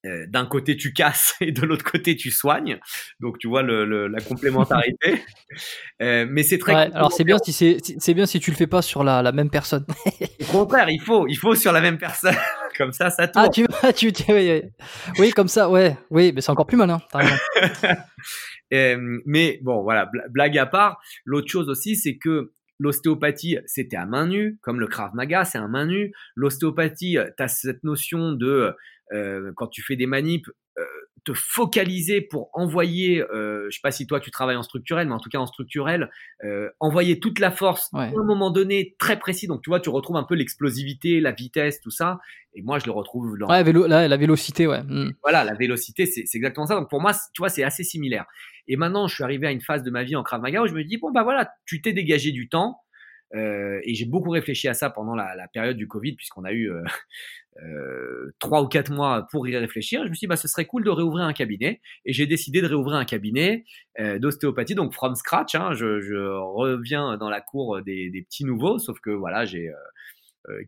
C: euh, d'un côté tu casses [LAUGHS] et de l'autre côté tu soignes. Donc tu vois le, la complémentarité. [LAUGHS] euh, mais c'est très.
B: Ouais, alors c'est bien si c'est c'est bien si tu le fais pas sur la, la même personne.
C: Au contraire, il faut il faut sur la même personne. [LAUGHS] comme ça, ça tourne.
B: Ah tu tu, tu oui, oui, comme ça, ouais, oui, mais c'est encore plus malin.
C: euh, mais bon, voilà, blague à part. L'autre chose aussi, c'est que L'ostéopathie, c'était à main nue, comme le Krav Maga, c'est à main nue. L'ostéopathie, tu as cette notion de euh, quand tu fais des manips, euh, te focaliser pour envoyer, euh, je sais pas si toi tu travailles en structurel, mais en tout cas en structurel, euh, envoyer toute la force à un moment donné très précis. Donc tu vois, tu retrouves un peu l'explosivité, la vitesse, tout ça. Et moi, je le retrouve
B: dans ouais, vélo, la, la vélocité, ouais.
C: Mm. Voilà, la vélocité, c'est exactement ça. Donc pour moi, tu vois, c'est assez similaire. Et maintenant, je suis arrivé à une phase de ma vie en Krav Maga où je me dis bon bah voilà, tu t'es dégagé du temps. Euh, et j'ai beaucoup réfléchi à ça pendant la, la période du Covid, puisqu'on a eu euh, [LAUGHS] euh, trois ou quatre mois pour y réfléchir. Je me suis dit, bah, ce serait cool de réouvrir un cabinet. Et j'ai décidé de réouvrir un cabinet euh, d'ostéopathie, donc from scratch. Hein, je, je, reviens dans la cour des, des, petits nouveaux, sauf que voilà, j'ai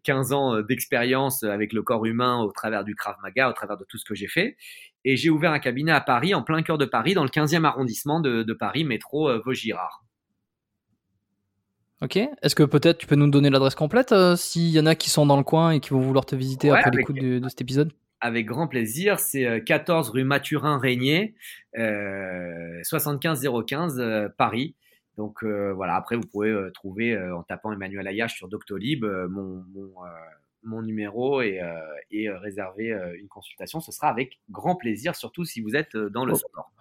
C: 15 ans d'expérience avec le corps humain au travers du Krav Maga, au travers de tout ce que j'ai fait. Et j'ai ouvert un cabinet à Paris, en plein cœur de Paris, dans le 15e arrondissement de, de Paris, métro Vaugirard.
B: Ok. Est-ce que peut-être tu peux nous donner l'adresse complète euh, s'il y en a qui sont dans le coin et qui vont vouloir te visiter après l'écoute de, cet épisode?
C: avec grand plaisir. C'est 14 rue Mathurin Régnier, euh, 75 015 Paris. Donc voilà, après vous pouvez trouver en tapant Emmanuel Ayache sur Doctolib mon, mon, mon, numéro et, et réserver une consultation. Ce sera avec grand plaisir, surtout si vous êtes dans le oh. sport.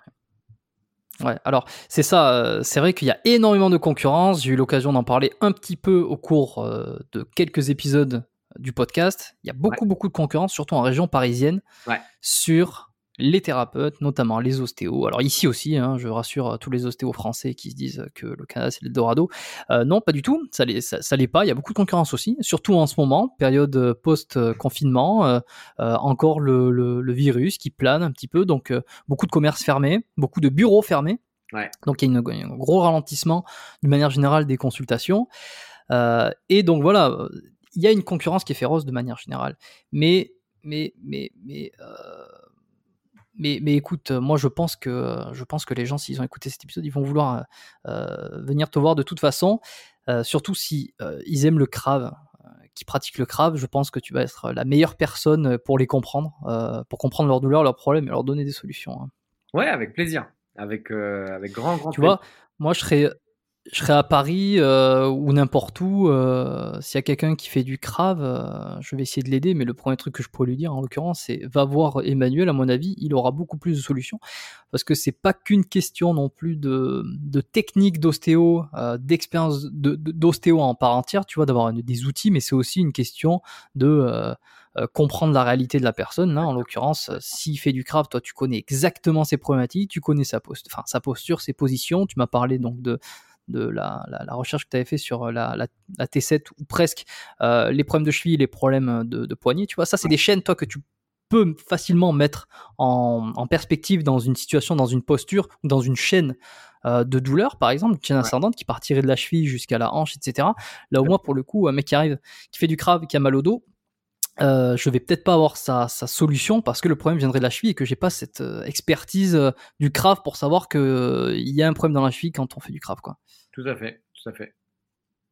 B: Ouais, alors c'est ça, euh, c'est vrai qu'il y a énormément de concurrence. J'ai eu l'occasion d'en parler un petit peu au cours euh, de quelques épisodes du podcast. Il y a beaucoup, beaucoup de concurrence, surtout en région parisienne, sur les thérapeutes, notamment les ostéos. Alors ici aussi, hein, je rassure tous les ostéos français qui se disent que le Canada c'est l'Eldorado. Euh, non, pas du tout, ça l'est, ça, l'est pas. Il y a beaucoup de concurrence aussi, surtout en ce moment, période post-confinement, euh, euh, encore le, le, virus qui plane un petit peu, donc beaucoup de commerces fermés, beaucoup de bureaux fermés. Donc il y a une, un gros ralentissement d'une manière générale des consultations. et donc voilà, il y a une concurrence qui est féroce de manière générale. Mais, mais, mais, mais mais, mais écoute, moi je pense que je pense que les gens, s'ils ont écouté cet épisode, ils vont vouloir euh, venir te voir de toute façon. Euh, surtout si euh, ils aiment le crave, qui pratiquent le crave, je pense que tu vas être la meilleure personne pour les comprendre, pour comprendre leurs douleurs, leurs problèmes et leur donner des solutions. Hein.
C: Ouais, avec plaisir, avec avec grand grand.
B: Tu vois, moi je serais je serais à Paris euh, ou n'importe où, euh, s'il y a quelqu'un qui fait du crave, euh, je vais essayer de l'aider, mais le premier truc que je pourrais lui dire en l'occurrence, c'est va voir Emmanuel, à mon avis, il aura beaucoup plus de solutions, parce que c'est pas qu'une question non plus de, de technique d'ostéo, d'expérience d'ostéo en part entière, tu vois, d'avoir des outils, mais c'est aussi une question de comprendre la réalité de la personne. Là, en l'occurrence, s'il fait du crave, toi, tu connais exactement ses problématiques, tu connais sa, post sa posture, ses positions. Tu m'as parlé donc de de la, recherche que tu avais fait sur euh, la, T7 ou presque, euh, les problèmes de cheville, les problèmes de, de poignet, tu vois, ça c'est des chaînes, toi, que tu peux facilement mettre en, perspective dans une situation, dans une posture, ou dans une chaîne euh, de douleur, par exemple, une chaîne ascendante qui partirait de la cheville jusqu'à la hanche, etc. Là, au moins, pour le coup, un mec qui arrive, qui fait du crave, qui a mal au dos, euh, je vais peut-être pas avoir sa, solution parce que le problème viendrait de la cheville et que j'ai pas cette expertise du crave pour savoir qu'il y a un problème dans la cheville quand on fait du crave, quoi.
C: Tout à fait, tout à fait,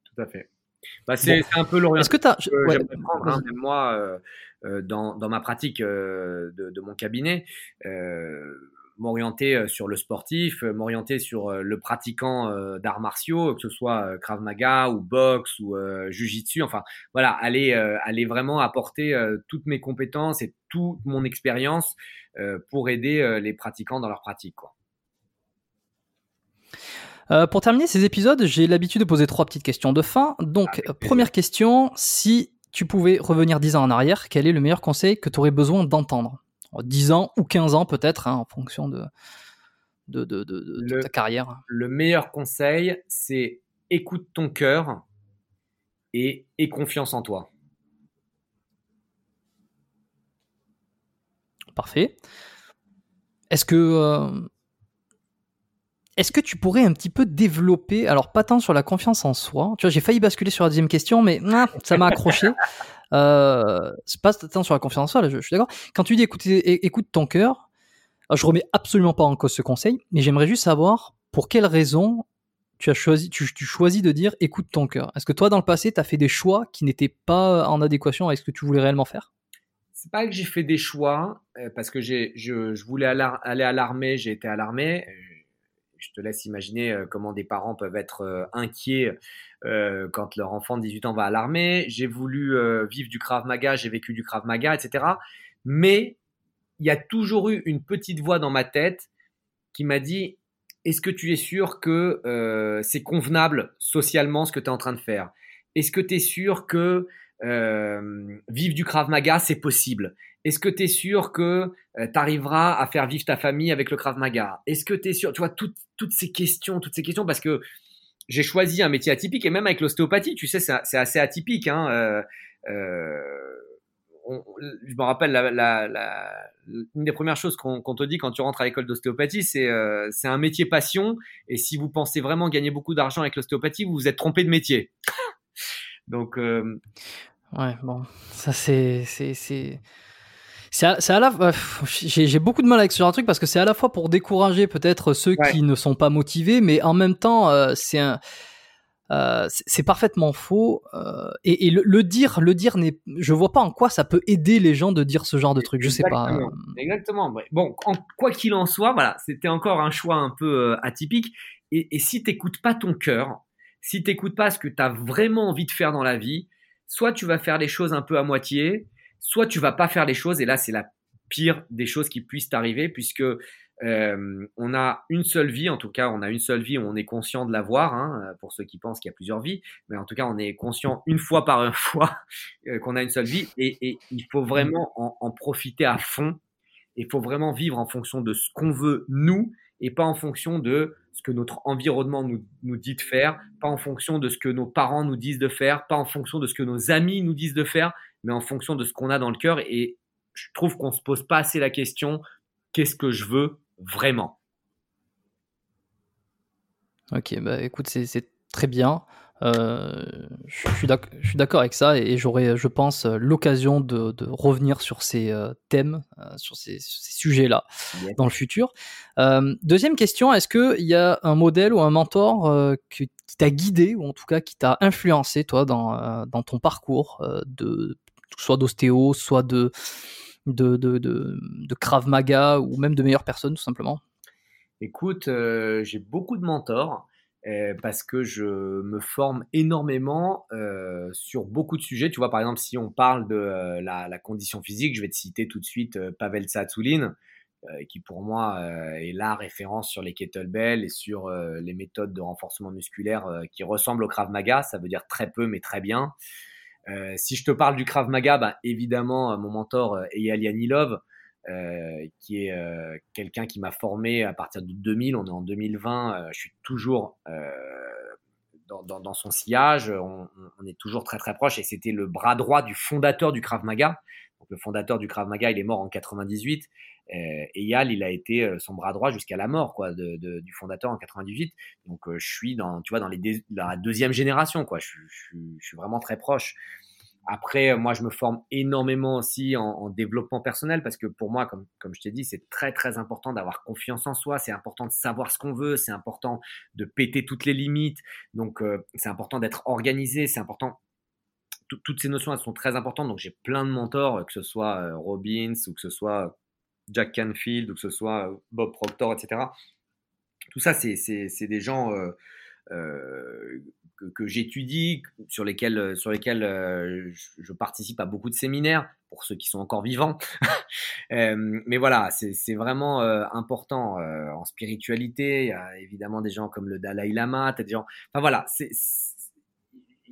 C: tout à fait. Bah, c'est un peu l'orientation que, que j'aimerais prendre, hein, moi, euh, euh, dans, dans, ma pratique euh, de, de, mon cabinet, m'orienter sur le sportif, m'orienter sur le pratiquant d'arts martiaux, que ce soit Krav Maga ou boxe ou Jiu-Jitsu, enfin voilà, aller, aller vraiment apporter toutes mes compétences et toute mon expérience pour aider les pratiquants dans leur pratique. Quoi.
B: Euh, pour terminer ces épisodes, j'ai l'habitude de poser trois petites questions de fin. Donc, première question, si tu pouvais revenir 10 ans en arrière, quel est le meilleur conseil que tu aurais besoin d'entendre? 10 ans ou 15 ans peut-être, hein, en fonction de, de, ta carrière.
C: Le meilleur conseil, c'est écoute ton cœur et aie confiance en toi.
B: Parfait. Est-ce que... Euh, est-ce que tu pourrais un petit peu développer, alors pas tant sur la confiance en soi, tu vois, j'ai failli basculer sur la deuxième question, mais ah, ça m'a accroché. [LAUGHS] euh, c'est pas tant sur la confiance en soi, là, je, suis d'accord. Quand tu dis écoute ton cœur, je remets absolument pas en cause ce conseil, mais j'aimerais juste savoir pour quelle raison tu as choisi, tu, choisis de dire écoute ton cœur. Est-ce que toi, dans le passé, tu as fait des choix qui n'étaient pas en adéquation avec ce que tu voulais réellement faire?
C: C'est pas que j'ai fait des choix euh, parce que j'ai, je, je voulais aller à l'armée, j'ai été à l'armée, je te laisse imaginer euh, comment des parents peuvent être euh, inquiets euh, quand leur enfant de 18 ans va à l'armée. J'ai voulu vivre du Krav Maga, j'ai vécu du Krav Maga, etc. Mais il y a toujours eu une petite voix dans ma tête qui m'a dit est-ce que tu es sûr que c'est convenable socialement ce que tu es en train de faire? Est-ce que tu es sûr que vivre du Krav Maga, c'est possible? Est-ce que tu es sûr que euh, tu arriveras à faire vivre ta famille avec le Krav Maga? Est-ce que tu es sûr Tu vois, toutes, toutes ces questions, toutes ces questions, parce que j'ai choisi un métier atypique, et même avec l'ostéopathie, tu sais, c'est assez atypique. Hein, euh, euh, je me rappelle, la, la, une des premières choses qu'on te dit quand tu rentres à l'école d'ostéopathie, c'est c'est un métier passion, et si vous pensez vraiment gagner beaucoup d'argent avec l'ostéopathie, vous vous êtes trompé de métier. [LAUGHS] Donc...
B: Ouais, bon, ça c'est c'est à, la j'ai beaucoup de mal avec ce genre de truc parce que c'est à la fois pour décourager peut-être ceux qui ne sont pas motivés, mais en même temps, euh, c'est un. euh, c'est parfaitement faux. Euh, et, et le, le, dire, le dire n'est, je vois pas en quoi ça peut aider les gens de dire ce genre de truc. Je sais pas.
C: Exactement. Bon, en, quoi qu'il en soit, voilà, c'était encore un choix un peu euh, atypique. Et, et si t'écoutes pas ton cœur, si t'écoutes pas ce que tu as vraiment envie de faire dans la vie, soit tu vas faire les choses un peu à moitié, soit tu vas pas faire les choses. Et là, c'est la pire des choses qui puissent t'arriver, puisque euh, on a une seule vie, en tout cas, on a une seule vie, on est conscient de l'avoir, hein, pour ceux qui pensent qu'il y a plusieurs vies, mais en tout cas, on est conscient une fois par [LAUGHS] fois euh, qu'on a une seule vie, et, il faut vraiment en, profiter à fond. Il faut vraiment vivre en fonction de ce qu'on veut nous, et pas en fonction de ce que notre environnement nous, nous dit de faire, pas en fonction de ce que nos parents nous disent de faire, pas en fonction de ce que nos amis nous disent de faire, mais en fonction de ce qu'on a dans le cœur. Et je trouve qu'on se pose pas assez la question qu'est-ce que je veux vraiment?
B: Ok, bah écoute, c'est très bien. Euh, je suis d'accord avec ça et j'aurai, je pense, l'occasion de, revenir sur ces euh, thèmes, euh, sur ces, sujets-là dans le futur. deuxième question, est-ce qu'il y a un modèle ou un mentor qui t'a guidé ou en tout cas qui t'a influencé, toi, dans, dans ton parcours, de, soit d'ostéo, soit de, de, Krav Maga ou même de meilleures personnes, tout simplement
C: Écoute, euh, j'ai beaucoup de mentors euh, parce que je me forme énormément euh, sur beaucoup de sujets. Tu vois, par exemple, si on parle de la, condition physique, je vais te citer tout de suite Pavel Tsatsouline, qui pour moi est la référence sur les kettlebells et sur les méthodes de renforcement musculaire qui ressemblent au Krav Maga. Ça veut dire très peu, mais très bien. Euh, si je te parle du Krav Maga, bah, évidemment, euh, mon mentor euh, Eyal Yanilov, qui est quelqu'un qui m'a formé à partir de 2000, on est en 2020, je suis toujours dans, son sillage, on, est toujours très très proche. Et c'était le bras droit du fondateur du Krav Maga. Donc, le fondateur du Krav Maga, il est mort en 98 euh, Eyal, il a été euh, son bras droit jusqu'à la mort, quoi, du fondateur en 98. Donc, euh, je suis dans, tu vois, dans la deuxième génération, quoi. Je, suis vraiment très proche. Après, moi, je me forme énormément aussi en, en développement personnel parce que pour moi, comme, comme je t'ai dit, c'est très, très important d'avoir confiance en soi. C'est important de savoir ce qu'on veut. C'est important de péter toutes les limites. Donc, c'est important d'être organisé. C'est important toutes ces notions elles sont très importantes. Donc j'ai plein de mentors, que ce soit Robbins ou que ce soit Jack Canfield ou que ce soit euh, Bob Proctor, etc. Tout ça, c'est des gens euh, euh, que, j'étudie, sur lesquels, sur lesquels je, participe à beaucoup de séminaires, pour ceux qui sont encore vivants. [LAUGHS] mais voilà, c'est vraiment important en spiritualité. Il y a évidemment des gens comme le Dalai Lama, des gens. Enfin voilà, c'est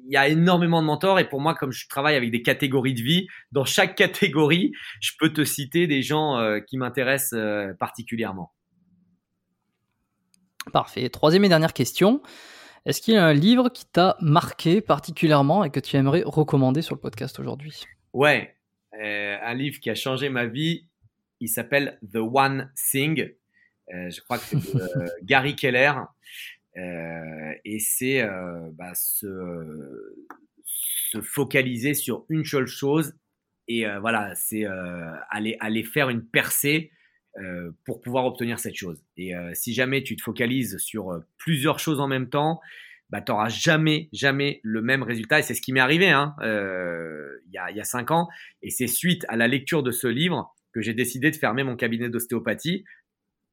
C: il y a énormément de mentors et pour moi, comme je travaille avec des catégories de vie, dans chaque catégorie, je peux te citer des gens euh, qui m'intéressent euh, particulièrement.
B: Parfait. Troisième et dernière question. Est-ce qu'il y a un livre qui t'a marqué particulièrement et que tu aimerais recommander sur le podcast aujourd'hui?
C: Ouais, euh, un livre qui a changé ma vie. Il s'appelle The One Thing. je crois que c'est [LAUGHS] Gary Keller. Euh, et c'est euh, bah, se, se, focaliser sur une seule chose et euh, voilà, c'est aller, aller faire une percée pour pouvoir obtenir cette chose. Et si jamais tu te focalises sur plusieurs choses en même temps, bah, tu n'auras jamais, jamais le même résultat. Et c'est ce qui m'est arrivé hein, il, y a, il y a cinq ans. Et c'est suite à la lecture de ce livre que j'ai décidé de fermer mon cabinet d'ostéopathie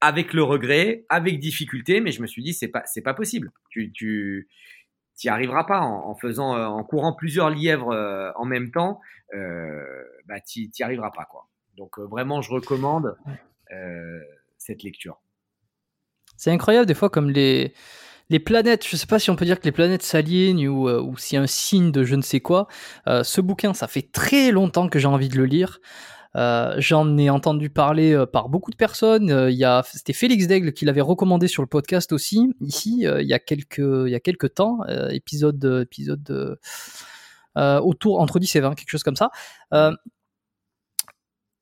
C: avec le regret, avec difficulté, mais je me suis dit c'est pas c'est pas possible. Tu tu t'y arriveras pas en, faisant euh, en courant plusieurs lièvres euh, en même temps, euh, bah t'y arriveras pas quoi. Donc euh, vraiment je recommande cette lecture.
B: C'est incroyable des fois comme les les planètes, je sais pas si on peut dire que les planètes s'alignent ou, ou s'il y a un signe de je ne sais quoi. ce bouquin, ça fait très longtemps que j'ai envie de le lire. Euh, j'en ai entendu parler euh, par beaucoup de personnes. Euh, il y a, c'était Félix Daigle qui l'avait recommandé sur le podcast aussi. Ici, il y a quelques, il y a quelques temps, épisode, épisode autour entre 10 et 20, quelque chose comme ça.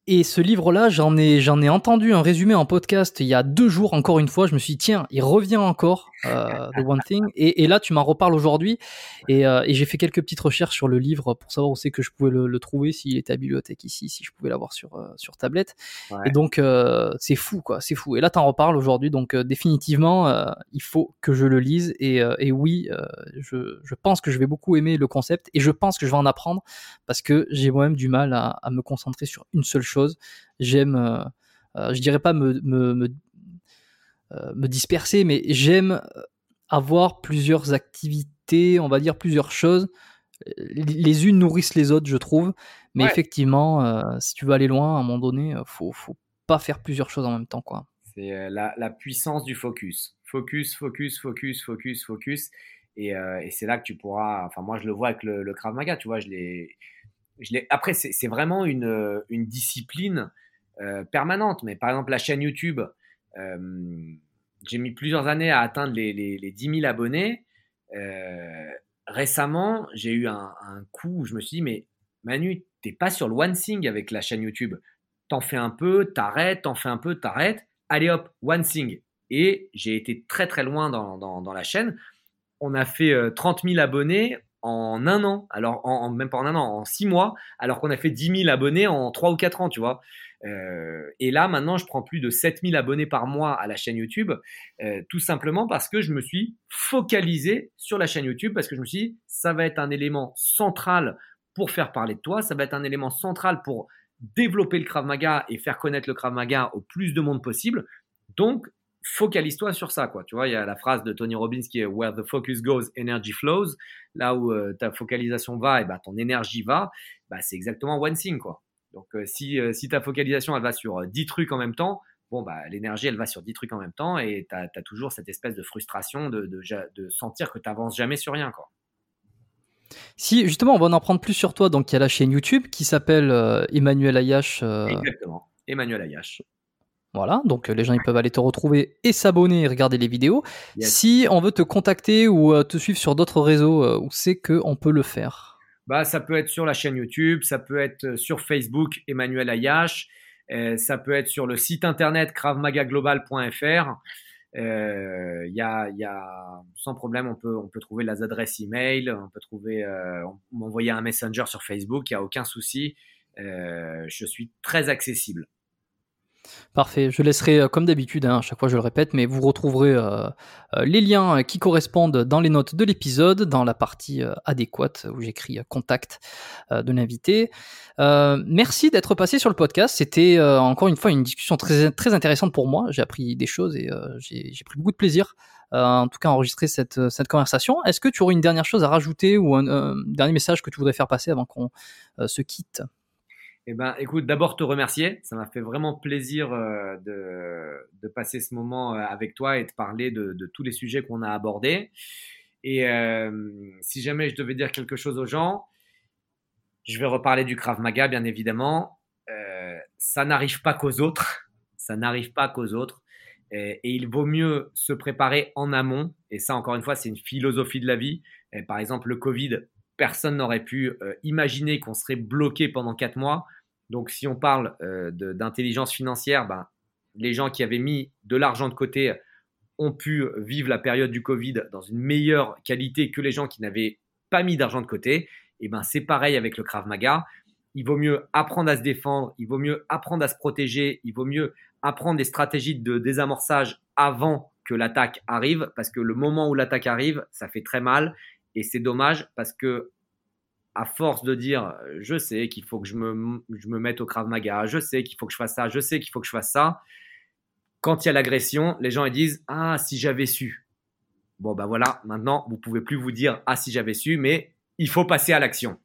B: Et ce livre-là, j'en ai, j'en ai entendu un résumé en podcast il y a deux jours, encore une fois. Je me suis dit, tiens, il revient encore, euh, The One Thing. Et, et là, tu m'en reparles aujourd'hui. Et, euh, et j'ai fait quelques petites recherches sur le livre pour savoir où c'est que je pouvais le, le trouver, s'il était à bibliothèque ici, si je pouvais l'avoir sur, euh, sur tablette.
C: Ouais.
B: Et donc, c'est fou, quoi, c'est fou. Et là, t'en reparles aujourd'hui. Donc, définitivement, il faut que je le lise. Et, et oui, je, je pense que je vais beaucoup aimer le concept. Et je pense que je vais en apprendre parce que j'ai moi-même du mal à, à me concentrer sur une seule chose. J'aime, euh, euh, je dirais pas me, me, me, euh, me disperser, mais j'aime avoir plusieurs activités, on va dire plusieurs choses. Les unes nourrissent les autres, je trouve. Mais
C: Ouais.
B: effectivement, euh, si tu veux aller loin, à un moment donné, faut, faut pas faire plusieurs choses en même temps, quoi.
C: C'est la, la puissance du focus. Focus, focus, focus, focus, focus. Et, euh, et c'est là que tu pourras. Enfin, moi, je le vois avec le, le Krav Maga, tu vois. Je l'ai. Après, c'est vraiment une, euh, discipline euh, permanente. Mais par exemple, la chaîne YouTube, euh, j'ai mis plusieurs années à atteindre les, les, les 10 000 abonnés. Récemment, j'ai eu un, coup où je me suis dit, mais Manu, t'es pas sur le one thing avec la chaîne YouTube. T'en fais un peu, t'arrêtes, t'en fais un peu, t'arrêtes. Allez hop, one thing. Et j'ai été très très loin dans, dans, la chaîne. On a fait euh, 30 000 abonnés en un an. Alors, en, même pas en un an, en six mois. Alors qu'on a fait 10 000 abonnés en trois ou quatre ans, tu vois. Euh, et là, maintenant, je prends plus de 7000 abonnés par mois à la chaîne YouTube, euh, tout simplement parce que je me suis focalisé sur la chaîne YouTube, parce que je me suis dit, ça va être un élément central pour faire parler de toi, ça va être un élément central pour développer le Krav Maga et faire connaître le Krav Maga au plus de monde possible. Donc, focalise-toi sur ça, quoi. Tu vois, il y a la phrase de Tony Robbins qui est Where the focus goes, energy flows. Là où euh, ta focalisation va, et ben ton énergie va. Bah, c'est exactement one thing, quoi. Donc, euh, si, euh, si ta focalisation, elle va sur euh, 10 trucs en même temps, bon, bah, l'énergie, elle va sur 10 trucs en même temps et tu as, toujours cette espèce de frustration de, de, de sentir que tu n'avances jamais sur rien, quoi.
B: Si justement on va en apprendre plus sur toi, donc il y a la chaîne YouTube qui s'appelle Emmanuel Ayash.
C: Exactement, Emmanuel Ayash.
B: Voilà, donc euh, les gens ils peuvent aller te retrouver et s'abonner et regarder les vidéos.
C: Yes.
B: Si on veut te contacter ou euh, te suivre sur d'autres réseaux, euh, où c'est que on peut le faire
C: Bah, ça peut être sur la chaîne YouTube, ça peut être sur Facebook, Emmanuel Ayash, euh, ça peut être sur le site internet kravmagaglobal.fr. Euh, Il y, a, y a, sans problème, on peut, on peut trouver les adresses email, on peut trouver, euh, m'envoyer un messenger sur Facebook, il n'y a aucun souci. Je suis très accessible.
B: Parfait, je laisserai euh, comme d'habitude, hein, à chaque fois je le répète, mais vous retrouverez euh, euh, les liens qui correspondent dans les notes de l'épisode, dans la partie adéquate où j'écris contact de l'invité. Merci d'être passé sur le podcast, c'était encore une fois une discussion très, intéressante pour moi, j'ai appris des choses et j'ai pris beaucoup de plaisir. en tout cas, à enregistrer cette, cette conversation. Est-ce que tu aurais une dernière chose à rajouter ou un dernier message que tu voudrais faire passer avant qu'on se quitte?
C: Eh ben, écoute, d'abord te remercier. Ça m'a fait vraiment plaisir euh, de, de passer ce moment euh, avec toi et de parler de, de tous les sujets qu'on a abordés. Et euh, si jamais je devais dire quelque chose aux gens, je vais reparler du Krav Maga, bien évidemment. Ça n'arrive pas qu'aux autres. Ça n'arrive pas qu'aux autres. Et, il vaut mieux se préparer en amont. Et ça, encore une fois, c'est une philosophie de la vie. Par exemple, le Covid, personne n'aurait pu euh, imaginer qu'on serait bloqué pendant quatre mois. Donc, si on parle euh, d'intelligence financière, ben, les gens qui avaient mis de l'argent de côté ont pu vivre la période du Covid dans une meilleure qualité que les gens qui n'avaient pas mis d'argent de côté. Et ben, c'est pareil avec le Krav Maga. Il vaut mieux apprendre à se défendre, il vaut mieux apprendre à se protéger, il vaut mieux apprendre des stratégies de désamorçage avant que l'attaque arrive, parce que le moment où l'attaque arrive, ça fait très mal. Et c'est dommage parce que, à force de dire, je sais qu'il faut que je me, je me mette au Krav Maga, je sais qu'il faut que je fasse ça, je sais qu'il faut que je fasse ça, quand il y a l'agression, les gens ils disent, ah, si j'avais su. Bon, ben voilà, maintenant, vous pouvez plus vous dire, ah, si j'avais su, mais il faut passer à l'action.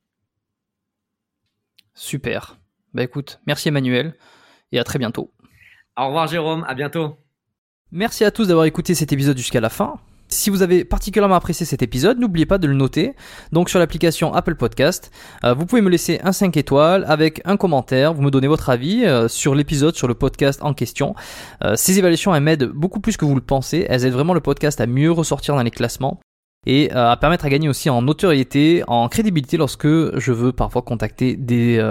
B: Super. Bah écoute, merci Emmanuel et à très bientôt.
C: Au revoir, Jérôme, à bientôt.
B: Merci à tous d'avoir écouté cet épisode jusqu'à la fin. Si vous avez particulièrement apprécié cet épisode, n'oubliez pas de le noter. Donc sur l'application Apple Podcast, euh, vous pouvez me laisser un 5 étoiles avec un commentaire, vous me donnez votre avis euh, sur l'épisode, sur le podcast en question. Euh, ces évaluations elles m'aident beaucoup plus que vous le pensez, elles aident vraiment le podcast à mieux ressortir dans les classements. et à permettre à gagner aussi en notoriété, en crédibilité lorsque je veux parfois contacter des,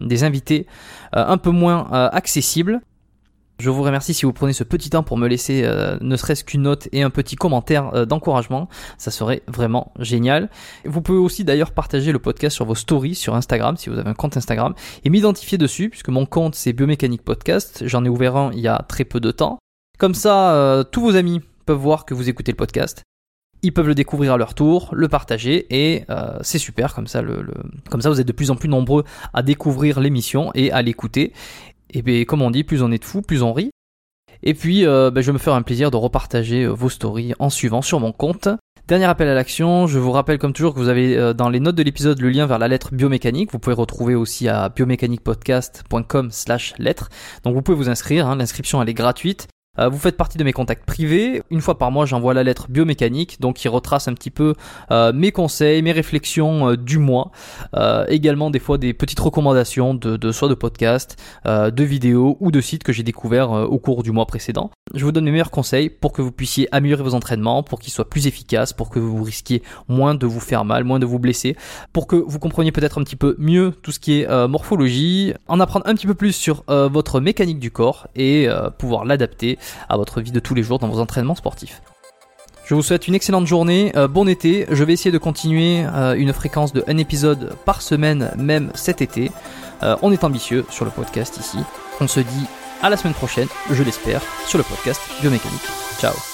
B: des invités un peu moins accessibles. Je vous remercie si vous prenez ce petit temps pour me laisser euh, ne serait-ce qu'une note et un petit commentaire euh, d'encouragement. Ça serait vraiment génial. Vous pouvez aussi d'ailleurs partager le podcast sur vos stories sur Instagram si vous avez un compte Instagram et m'identifier dessus puisque mon compte c'est Biomécanique Podcast. J'en ai ouvert un il y a très peu de temps. Comme ça, euh, tous vos amis peuvent voir que vous écoutez le podcast. Ils peuvent le découvrir à leur tour, le partager et c'est super comme ça. Comme ça, vous êtes de plus en plus nombreux à découvrir l'émission et à l'écouter. Et bien, comme on dit, plus on est de fous, plus on rit. Et puis, euh, ben, je me ferai un plaisir de repartager euh, vos stories en suivant sur mon compte. Dernier appel à l'action, je vous rappelle comme toujours que vous avez euh, dans les notes de l'épisode le lien vers la lettre biomécanique. Vous pouvez retrouver aussi à biomécaniquepodcast.com slash lettre. Donc vous pouvez vous inscrire, hein. l'inscription elle est gratuite. Euh, vous faites partie de mes contacts privés. Une fois par mois, j'envoie la lettre biomécanique, donc qui retrace un petit peu euh, mes conseils, mes réflexions euh, du mois. également des fois des petites recommandations de, de soit de podcasts, de vidéos ou de sites que j'ai découverts au cours du mois précédent. Je vous donne mes meilleurs conseils pour que vous puissiez améliorer vos entraînements, pour qu'ils soient plus efficaces, pour que vous risquiez moins de vous faire mal, moins de vous blesser, pour que vous compreniez peut-être un petit peu mieux tout ce qui est morphologie, en apprendre un petit peu plus sur votre mécanique du corps et pouvoir l'adapter à votre vie de tous les jours dans vos entraînements sportifs. Je vous souhaite une excellente journée, euh, bon été. Je vais essayer de continuer euh, une fréquence de un épisode par semaine, même cet été. Euh, on est ambitieux sur le podcast ici. On se dit à la semaine prochaine, je l'espère, sur le podcast Biomécanique. Ciao